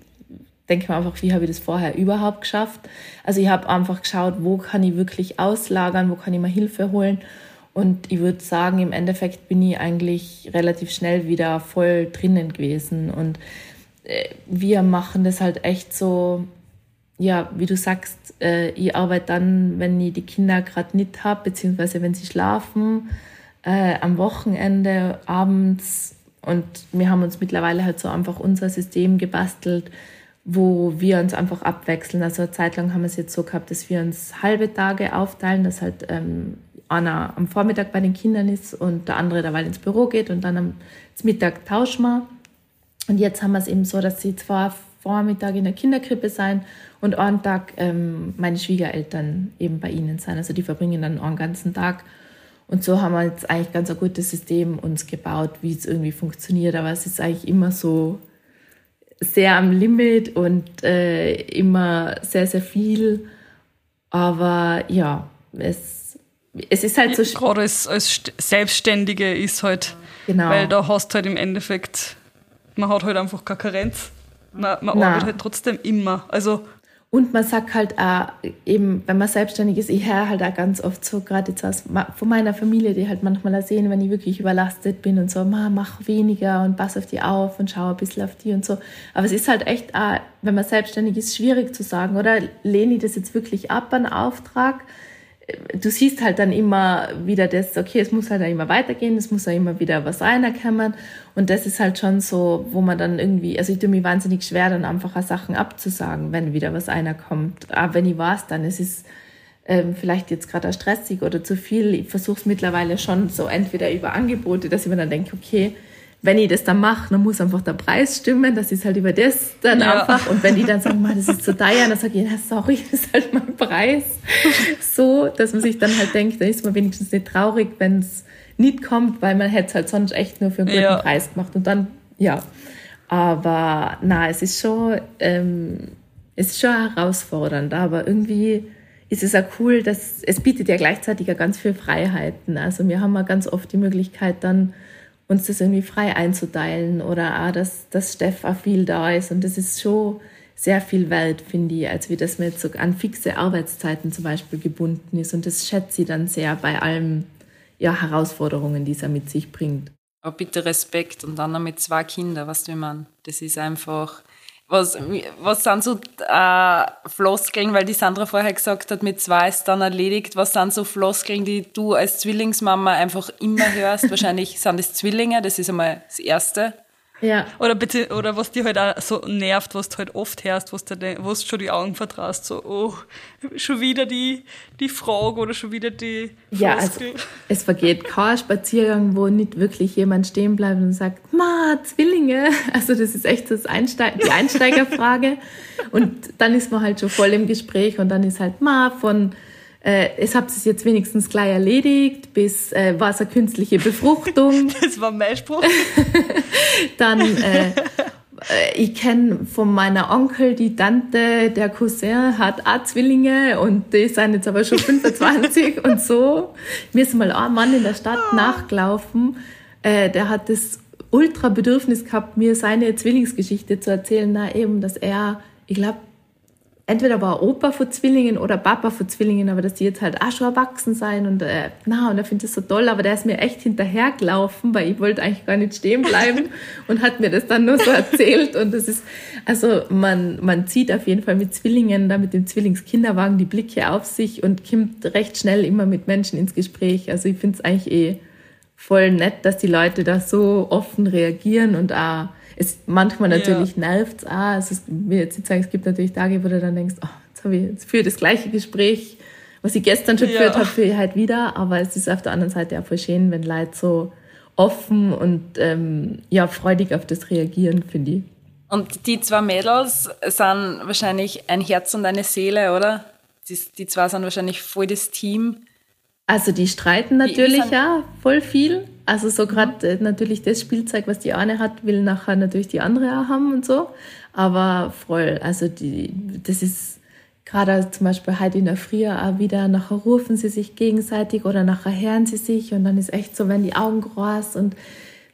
denke mir einfach, wie habe ich das vorher überhaupt geschafft? Also ich habe einfach geschaut, wo kann ich wirklich auslagern, wo kann ich mir Hilfe holen und ich würde sagen, im Endeffekt bin ich eigentlich relativ schnell wieder voll drinnen gewesen. Und äh, wir machen das halt echt so, ja, wie du sagst, äh, ich arbeite dann, wenn ich die Kinder gerade nicht habe, beziehungsweise wenn sie schlafen, äh, am Wochenende, abends. Und wir haben uns mittlerweile halt so einfach unser System gebastelt, wo wir uns einfach abwechseln. Also eine Zeit lang haben wir es jetzt so gehabt, dass wir uns halbe Tage aufteilen, dass halt ähm, einer am Vormittag bei den Kindern ist und der andere derweil ins Büro geht und dann am Mittag tauschen wir. Und jetzt haben wir es eben so, dass sie zwar Vormittag in der Kinderkrippe sein und einen Tag ähm, meine Schwiegereltern eben bei ihnen sein. Also die verbringen dann einen ganzen Tag. Und so haben wir jetzt eigentlich ganz ein gutes System uns gebaut, wie es irgendwie funktioniert. Aber es ist eigentlich immer so sehr am Limit und äh, immer sehr, sehr viel. Aber ja, es es ist halt so. Gerade als, als Selbstständige ist halt, genau. weil da hast halt im Endeffekt, man hat halt einfach keine Karenz. Man, man arbeitet halt trotzdem immer. Also und man sagt halt auch, eben, wenn man selbstständig ist, ich höre halt auch ganz oft so, gerade jetzt aus, von meiner Familie, die halt manchmal auch sehen, wenn ich wirklich überlastet bin und so, mach weniger und pass auf die auf und schau ein bisschen auf die und so. Aber es ist halt echt auch, wenn man selbstständig ist, schwierig zu sagen, oder lehne ich das jetzt wirklich ab, einen Auftrag? Du siehst halt dann immer wieder das, okay, es muss halt immer weitergehen, es muss ja immer wieder was reinkommen. Und das ist halt schon so, wo man dann irgendwie, also ich tue mir wahnsinnig schwer, dann einfach Sachen abzusagen, wenn wieder was einer kommt. Aber wenn ich weiß, dann es ist ähm, vielleicht jetzt gerade stressig oder zu viel. Ich versuche es mittlerweile schon so entweder über Angebote, dass ich mir dann denke, okay, wenn ich das dann mache, dann muss einfach der Preis stimmen, das ist halt über das dann ja. einfach. Und wenn die dann sagen, das ist zu teuer, dann sage ich, ja, sorry, das ist halt mein Preis. So, dass man sich dann halt denkt, dann ist man wenigstens nicht traurig, wenn es nicht kommt, weil man hätte es halt sonst echt nur für einen guten ja. Preis gemacht. Und dann, ja. Aber na, es ist schon, ähm, es ist schon herausfordernd, aber irgendwie ist es auch cool, dass es bietet ja gleichzeitig ja ganz viele Freiheiten. Also wir haben ja ganz oft die Möglichkeit dann uns das irgendwie frei einzuteilen oder auch, dass, dass Steff auch viel da ist. Und das ist schon sehr viel wert, finde ich, als wie das man jetzt so an fixe Arbeitszeiten zum Beispiel gebunden ist. Und das schätze ich dann sehr bei allen ja, Herausforderungen, die es mit sich bringt. Aber bitte Respekt und dann noch mit zwei Kindern, was du man, das ist einfach was, was sind so äh, Floskeln, weil die Sandra vorher gesagt hat, mit zwei ist dann erledigt. Was sind so Floskeln, die du als Zwillingsmama einfach immer hörst? Wahrscheinlich sind es Zwillinge, das ist einmal das Erste. Ja. Oder bitte, oder was dir halt auch so nervt, was du halt oft hörst, was du, wo du schon die Augen vertraust, so, oh, schon wieder die, die Frage oder schon wieder die Ja, also, es vergeht kein Spaziergang, wo nicht wirklich jemand stehen bleibt und sagt, Ma, Zwillinge. Also, das ist echt das Einsteig die Einsteigerfrage. und dann ist man halt schon voll im Gespräch und dann ist halt Ma von, äh, es habt es jetzt wenigstens gleich erledigt, bis äh, war es eine künstliche Befruchtung. Das war mein Spruch. Dann, äh, äh ich kenne von meiner Onkel die Tante, der Cousin hat auch Zwillinge und die sind jetzt aber schon 25 und so. Mir ist mal ein Mann in der Stadt ah. nachgelaufen, äh, der hat das ultra Bedürfnis gehabt, mir seine Zwillingsgeschichte zu erzählen, na eben, dass er, ich glaube, entweder war Opa von Zwillingen oder Papa von Zwillingen, aber dass die jetzt halt auch schon erwachsen sein und äh, na, und er findet das so toll, aber der ist mir echt hinterhergelaufen, weil ich wollte eigentlich gar nicht stehen bleiben und hat mir das dann nur so erzählt und das ist, also man, man zieht auf jeden Fall mit Zwillingen, da mit dem Zwillingskinderwagen die Blicke auf sich und kommt recht schnell immer mit Menschen ins Gespräch. Also ich finde es eigentlich eh voll nett, dass die Leute da so offen reagieren und auch es, manchmal natürlich ja. nervt es auch. Es, will jetzt nicht sagen, es gibt natürlich Tage, wo du dann denkst, oh, jetzt habe ich jetzt für das gleiche Gespräch, was ich gestern schon ja. geführt habe, für halt wieder. Aber es ist auf der anderen Seite auch voll schön, wenn Leute so offen und ähm, ja, freudig auf das reagieren, finde ich. Und die zwei Mädels sind wahrscheinlich ein Herz und eine Seele, oder? Die, die zwei sind wahrscheinlich voll das Team. Also die streiten natürlich ja voll viel. Also so gerade mhm. natürlich das Spielzeug, was die eine hat, will nachher natürlich die andere auch haben und so. Aber voll, also die, das ist gerade zum Beispiel heute in der Früh auch wieder, nachher rufen sie sich gegenseitig oder nachher hören sie sich und dann ist echt so, wenn die Augen groß und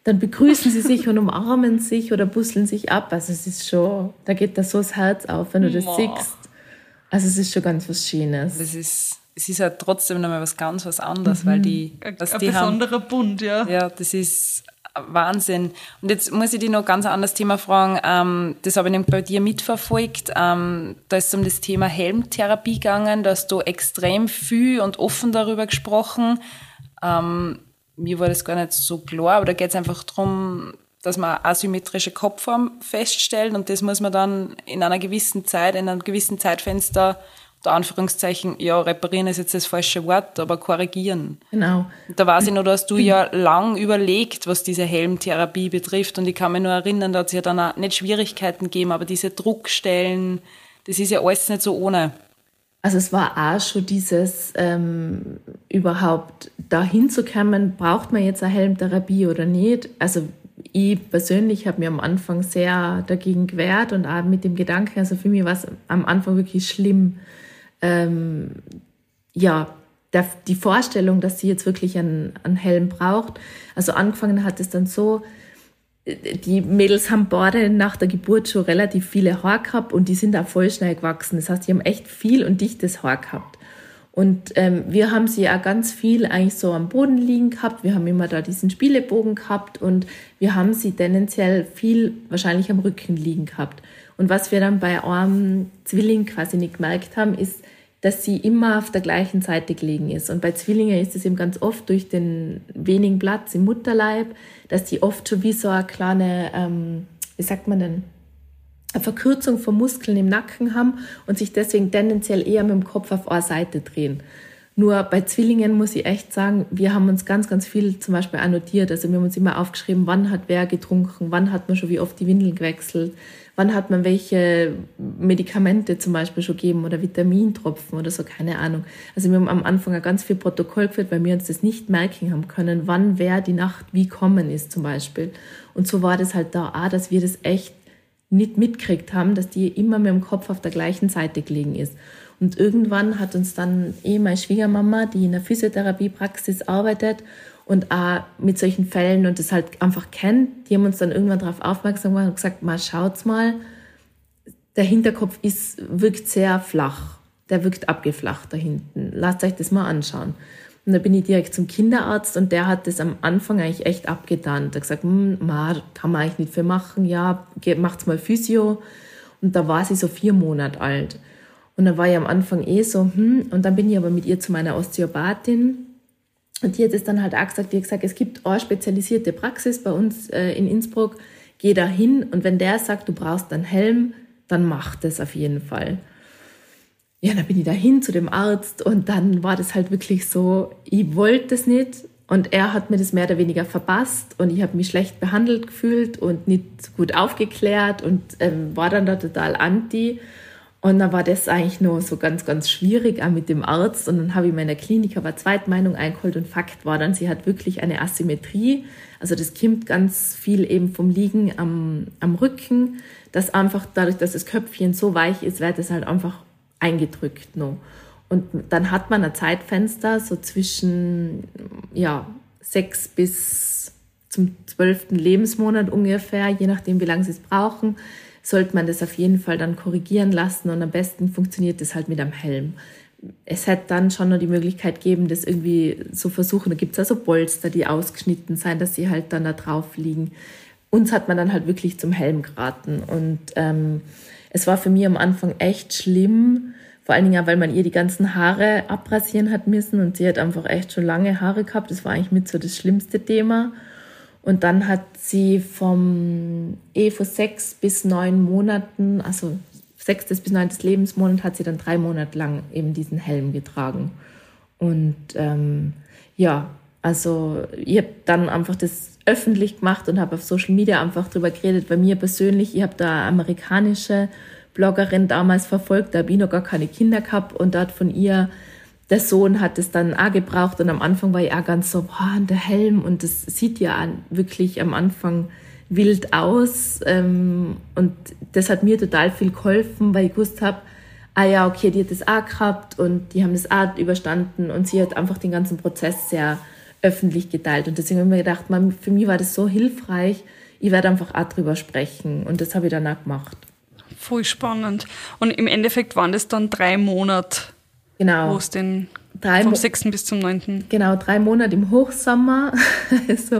dann begrüßen sie sich und umarmen sich oder busseln sich ab. Also es ist schon, da geht da so das Herz auf, wenn du das Boah. siehst. Also es ist schon ganz was Schönes. Das ist es ist halt trotzdem nochmal was ganz was anderes, mhm. weil die, was ein, die besonderer haben, Bund, ja. Ja, das ist Wahnsinn. Und jetzt muss ich dich noch ganz ein anderes Thema fragen. Ähm, das habe ich nämlich bei dir mitverfolgt. Ähm, da ist es um das Thema Helmtherapie gegangen. Da hast du extrem viel und offen darüber gesprochen. Ähm, mir war das gar nicht so klar, aber da geht es einfach darum, dass man asymmetrische Kopfform feststellt und das muss man dann in einer gewissen Zeit, in einem gewissen Zeitfenster unter Anführungszeichen, ja, reparieren ist jetzt das falsche Wort, aber korrigieren. Genau. Da weiß ich noch, dass du ja lang überlegt, was diese Helmtherapie betrifft. Und ich kann mich nur erinnern, da hat es ja dann auch nicht Schwierigkeiten gegeben, aber diese Druckstellen, das ist ja alles nicht so ohne. Also es war auch schon dieses ähm, überhaupt dahin zu kommen, braucht man jetzt eine Helmtherapie oder nicht. Also ich persönlich habe mir am Anfang sehr dagegen gewehrt und auch mit dem Gedanken, also für mich war es am Anfang wirklich schlimm, ähm, ja, der, die Vorstellung, dass sie jetzt wirklich einen, einen Helm braucht. Also angefangen hat es dann so, die Mädels haben beide nach der Geburt schon relativ viele Haare gehabt und die sind auch voll schnell gewachsen. Das heißt, die haben echt viel und dichtes Haar gehabt. Und ähm, wir haben sie ja ganz viel eigentlich so am Boden liegen gehabt. Wir haben immer da diesen Spielebogen gehabt und wir haben sie tendenziell viel wahrscheinlich am Rücken liegen gehabt. Und was wir dann bei einem Zwilling quasi nicht gemerkt haben, ist, dass sie immer auf der gleichen Seite gelegen ist. Und bei Zwillingen ist es eben ganz oft durch den wenigen Platz im Mutterleib, dass die oft schon wie so eine kleine, ähm, wie sagt man denn, eine Verkürzung von Muskeln im Nacken haben und sich deswegen tendenziell eher mit dem Kopf auf eine Seite drehen. Nur bei Zwillingen muss ich echt sagen, wir haben uns ganz, ganz viel zum Beispiel annotiert. Also wir haben uns immer aufgeschrieben, wann hat wer getrunken, wann hat man schon wie oft die Windeln gewechselt, wann hat man welche Medikamente zum Beispiel schon gegeben oder Vitamintropfen oder so, keine Ahnung. Also wir haben am Anfang ein ganz viel Protokoll geführt, weil wir uns das nicht merken haben können, wann wer die Nacht wie kommen ist zum Beispiel. Und so war das halt da auch, dass wir das echt nicht mitkriegt haben, dass die immer mit dem Kopf auf der gleichen Seite gelegen ist. Und irgendwann hat uns dann eh meine Schwiegermama, die in der Physiotherapiepraxis arbeitet und auch mit solchen Fällen und das halt einfach kennt, die haben uns dann irgendwann darauf aufmerksam gemacht und gesagt, mal schaut's mal, der Hinterkopf ist, wirkt sehr flach. Der wirkt abgeflacht da hinten. Lasst euch das mal anschauen. Und da bin ich direkt zum Kinderarzt und der hat das am Anfang eigentlich echt abgetan. Der hat gesagt, hm, ma, kann man eigentlich nicht viel machen. Ja, macht's mal Physio. Und da war sie so vier Monate alt. Und dann war ich am Anfang eh so, hm, und dann bin ich aber mit ihr zu meiner Osteopathin. Und die hat es dann halt auch gesagt, hat gesagt, es gibt eine spezialisierte Praxis bei uns äh, in Innsbruck, geh da hin und wenn der sagt, du brauchst einen Helm, dann mach das auf jeden Fall. Ja, dann bin ich da hin zu dem Arzt und dann war das halt wirklich so, ich wollte es nicht und er hat mir das mehr oder weniger verpasst und ich habe mich schlecht behandelt gefühlt und nicht gut aufgeklärt und ähm, war dann da total anti. Und dann war das eigentlich nur so ganz, ganz schwierig, auch mit dem Arzt. Und dann habe ich meiner Klinik aber Zweitmeinung eingeholt und Fakt war dann, sie hat wirklich eine Asymmetrie. Also das kommt ganz viel eben vom Liegen am, am Rücken, dass einfach dadurch, dass das Köpfchen so weich ist, wird es halt einfach eingedrückt noch. Und dann hat man ein Zeitfenster so zwischen ja, sechs bis zum zwölften Lebensmonat ungefähr, je nachdem, wie lange sie es brauchen, sollte man das auf jeden Fall dann korrigieren lassen und am besten funktioniert das halt mit einem Helm. Es hätte dann schon noch die Möglichkeit geben, das irgendwie zu versuchen. Da gibt es also Bolster, die ausgeschnitten sein, dass sie halt dann da drauf liegen. Uns hat man dann halt wirklich zum Helm geraten und ähm, es war für mich am Anfang echt schlimm, vor allen Dingen, weil man ihr die ganzen Haare abrasieren hat müssen und sie hat einfach echt schon lange Haare gehabt. Das war eigentlich mit so das schlimmste Thema. Und dann hat sie vom eh von sechs bis neun Monaten, also sechstes bis neuntes Lebensmonat, hat sie dann drei Monate lang eben diesen Helm getragen. Und ähm, ja, also ich habe dann einfach das öffentlich gemacht und habe auf Social Media einfach drüber geredet. Bei mir persönlich, ich habe da amerikanische Bloggerin damals verfolgt, da habe ich noch gar keine Kinder gehabt und dort von ihr, der Sohn hat es dann auch gebraucht und am Anfang war ich auch ganz so, boah, der Helm und das sieht ja wirklich am Anfang wild aus ähm, und das hat mir total viel geholfen, weil ich gewusst habe, ah ja, okay, die hat das auch gehabt und die haben das auch überstanden und sie hat einfach den ganzen Prozess sehr öffentlich geteilt und deswegen habe ich mir gedacht, man, für mich war das so hilfreich, ich werde einfach auch drüber sprechen und das habe ich dann auch gemacht. Voll spannend. Und im Endeffekt waren das dann drei Monate, genau. wo es den drei vom 6. bis zum 9. Genau, drei Monate im Hochsommer. also,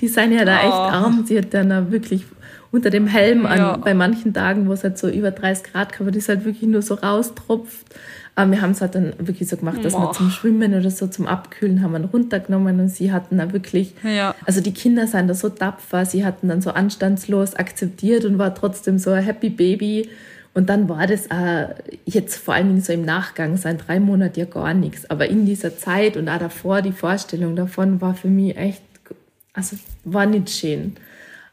die sind ja da oh. echt arm. Sie hat dann wirklich unter dem Helm an, ja. bei manchen Tagen, wo es halt so über 30 Grad die ist halt wirklich nur so raustropft. Aber wir haben es halt dann wirklich so gemacht, dass Boah. wir zum Schwimmen oder so zum Abkühlen haben wir runtergenommen und sie hatten da wirklich, ja. also die Kinder sind da so tapfer, sie hatten dann so anstandslos akzeptiert und war trotzdem so ein Happy Baby. Und dann war das auch jetzt vor allen Dingen so im Nachgang, sein drei Monate ja gar nichts. Aber in dieser Zeit und auch davor, die Vorstellung davon war für mich echt, also war nicht schön.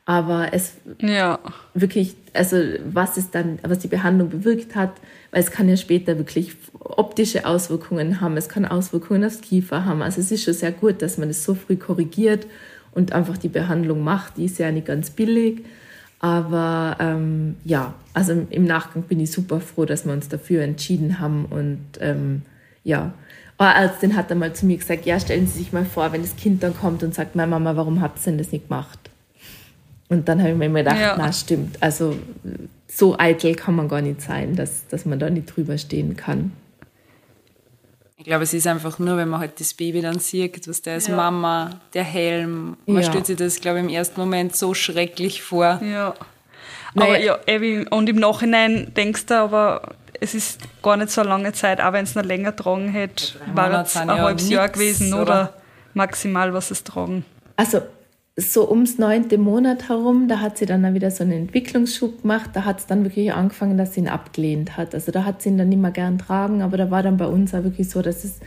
Aber es ja. wirklich, also was es dann, was die Behandlung bewirkt hat, weil es kann ja später wirklich optische Auswirkungen haben, es kann Auswirkungen aufs Kiefer haben. Also es ist schon sehr gut, dass man das so früh korrigiert und einfach die Behandlung macht. Die ist ja nicht ganz billig. Aber ähm, ja, also im Nachgang bin ich super froh, dass wir uns dafür entschieden haben. Und ähm, ja, eine Ärztin hat einmal zu mir gesagt, ja, stellen Sie sich mal vor, wenn das Kind dann kommt und sagt, meine Mama, warum habt ihr denn das nicht gemacht? Und dann habe ich mir immer gedacht, ja. na stimmt, also so eitel kann man gar nicht sein, dass, dass man da nicht drüber stehen kann. Ich glaube, es ist einfach nur, wenn man halt das Baby dann sieht, was der ist ja. Mama, der Helm. Man ja. stellt sich das, glaube ich, im ersten Moment so schrecklich vor. Ja. Aber ja, und im Nachhinein denkst du aber, es ist gar nicht so eine lange Zeit, auch wenn es noch länger tragen hätte, war es ein halbes Jahr gewesen oder? oder maximal, was es tragen. Also so ums neunte Monat herum, da hat sie dann wieder so einen Entwicklungsschub gemacht. Da hat es dann wirklich angefangen, dass sie ihn abgelehnt hat. Also da hat sie ihn dann nicht mehr gern tragen, aber da war dann bei uns auch wirklich so, dass es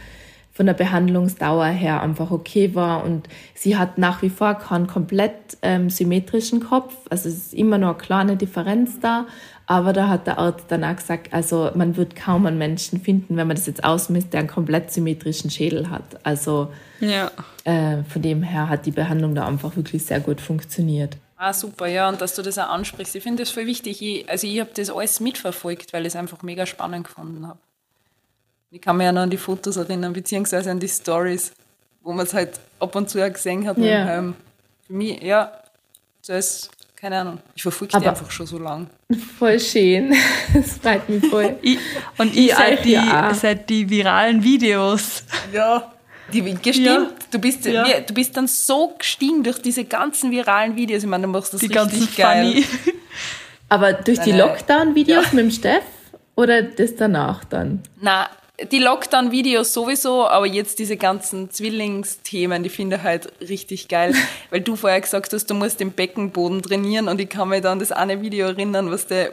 von der Behandlungsdauer her einfach okay war und sie hat nach wie vor keinen komplett ähm, symmetrischen Kopf. Also es ist immer noch eine kleine Differenz da, aber da hat der Arzt dann auch gesagt, also man wird kaum einen Menschen finden, wenn man das jetzt ausmisst, der einen komplett symmetrischen Schädel hat. Also ja. Äh, von dem her hat die Behandlung da einfach wirklich sehr gut funktioniert. Ah, super, ja, und dass du das auch ansprichst. Ich finde das voll wichtig. Ich, also ich habe das alles mitverfolgt, weil ich es einfach mega spannend gefunden habe. Ich kann mich ja noch an die Fotos erinnern, beziehungsweise an die Stories, wo man es halt ab und zu auch gesehen hat. Ja. Und, ähm, für mich, ja, das keine Ahnung. Ich verfolge die einfach schon so lang. Voll schön. Das freut mich voll. Ich, und ich seit die, seit die viralen Videos. Ja. Die, gestimmt, ja. du, bist, ja. du bist dann so gestiegen durch diese ganzen viralen Videos. Ich meine, du machst das die richtig geil. Aber durch die Lockdown-Videos ja. mit dem Steff oder das danach dann? Na, die Lockdown-Videos sowieso, aber jetzt diese ganzen Zwillingsthemen, die finde ich halt richtig geil. Weil du vorher gesagt hast, du musst den Beckenboden trainieren und ich kann mich dann das eine Video erinnern, was der,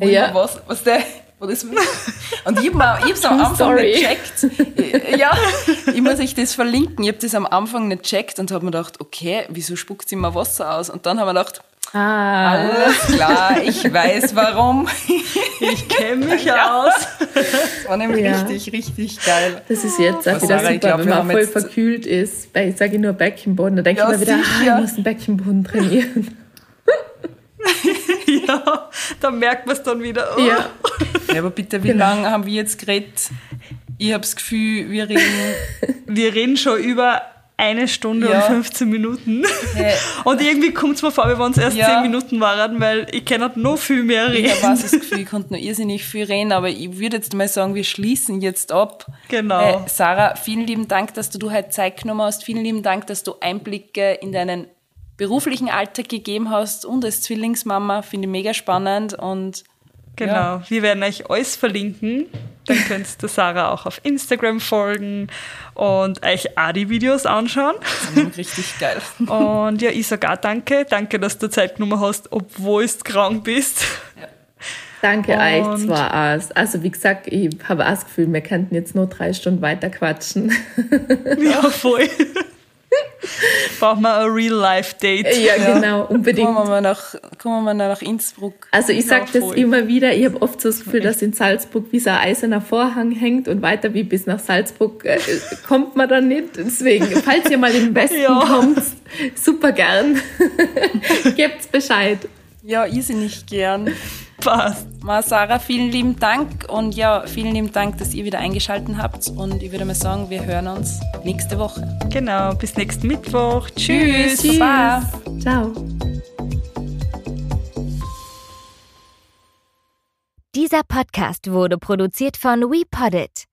ja. was, was der, wo das, und ich habe es am Anfang nicht checkt. Ja, ich muss euch das verlinken. Ich habe das am Anfang nicht checkt und habe mir gedacht, okay, wieso spuckt sie immer Wasser aus? Und dann habe ich gedacht, Ah. Alles klar, ich weiß warum. Ich kenne mich ja. aus. Das war nämlich ja. richtig, richtig geil. Das ist jetzt auch wieder super, glaub, wenn man voll verkühlt ist. Ich sage nur Beckenboden, da denke ja, ich mir wieder, ah, ich muss den Beckenboden trainieren. ja, da merkt man es dann wieder. Oh. Ja. ja. aber bitte, wie genau. lange haben wir jetzt geredet? Ich habe das Gefühl, wir reden... wir reden schon über eine Stunde ja. und 15 Minuten. Hey. Und irgendwie kommt es mir vor, wie wenn es erst ja. 10 Minuten waren, weil ich kann halt noch viel mehr reden. Ich habe das Gefühl, ich konnte noch irrsinnig viel reden, aber ich würde jetzt mal sagen, wir schließen jetzt ab. Genau. Hey, Sarah, vielen lieben Dank, dass du, du heute Zeit genommen hast. Vielen lieben Dank, dass du Einblicke in deinen beruflichen Alltag gegeben hast und als Zwillingsmama. Finde ich mega spannend und Genau, ja. wir werden euch alles verlinken. Dann könnt ihr Sarah auch auf Instagram folgen und euch auch die Videos anschauen. Richtig geil. Und ja, ich sage auch danke. Danke, dass du Zeit genommen hast, obwohl du krank bist. Ja. Danke und euch zwar auch. Also wie gesagt, ich habe auch das Gefühl, wir könnten jetzt nur drei Stunden weiter quatschen. Ja, voll. Brauchen wir ein Real-Life-Date. Ja, genau, unbedingt. Kommen wir mal nach, kommen wir mal nach Innsbruck. Also ich sage das immer wieder, ich habe oft so das Gefühl, dass in Salzburg wie so ein eiserner Vorhang hängt und weiter wie bis nach Salzburg äh, kommt man dann nicht. Deswegen, falls ihr mal in den Westen ja. kommt, super gern. Gebt's Bescheid. Ja, irrsinnig gern. Passt. Ma Sarah, vielen lieben Dank und ja, vielen lieben Dank, dass ihr wieder eingeschaltet habt und ich würde mal sagen, wir hören uns nächste Woche. Genau, bis nächsten Mittwoch. Tschüss. Tschüss. Baba. Ciao. Dieser Podcast wurde produziert von WePoddit.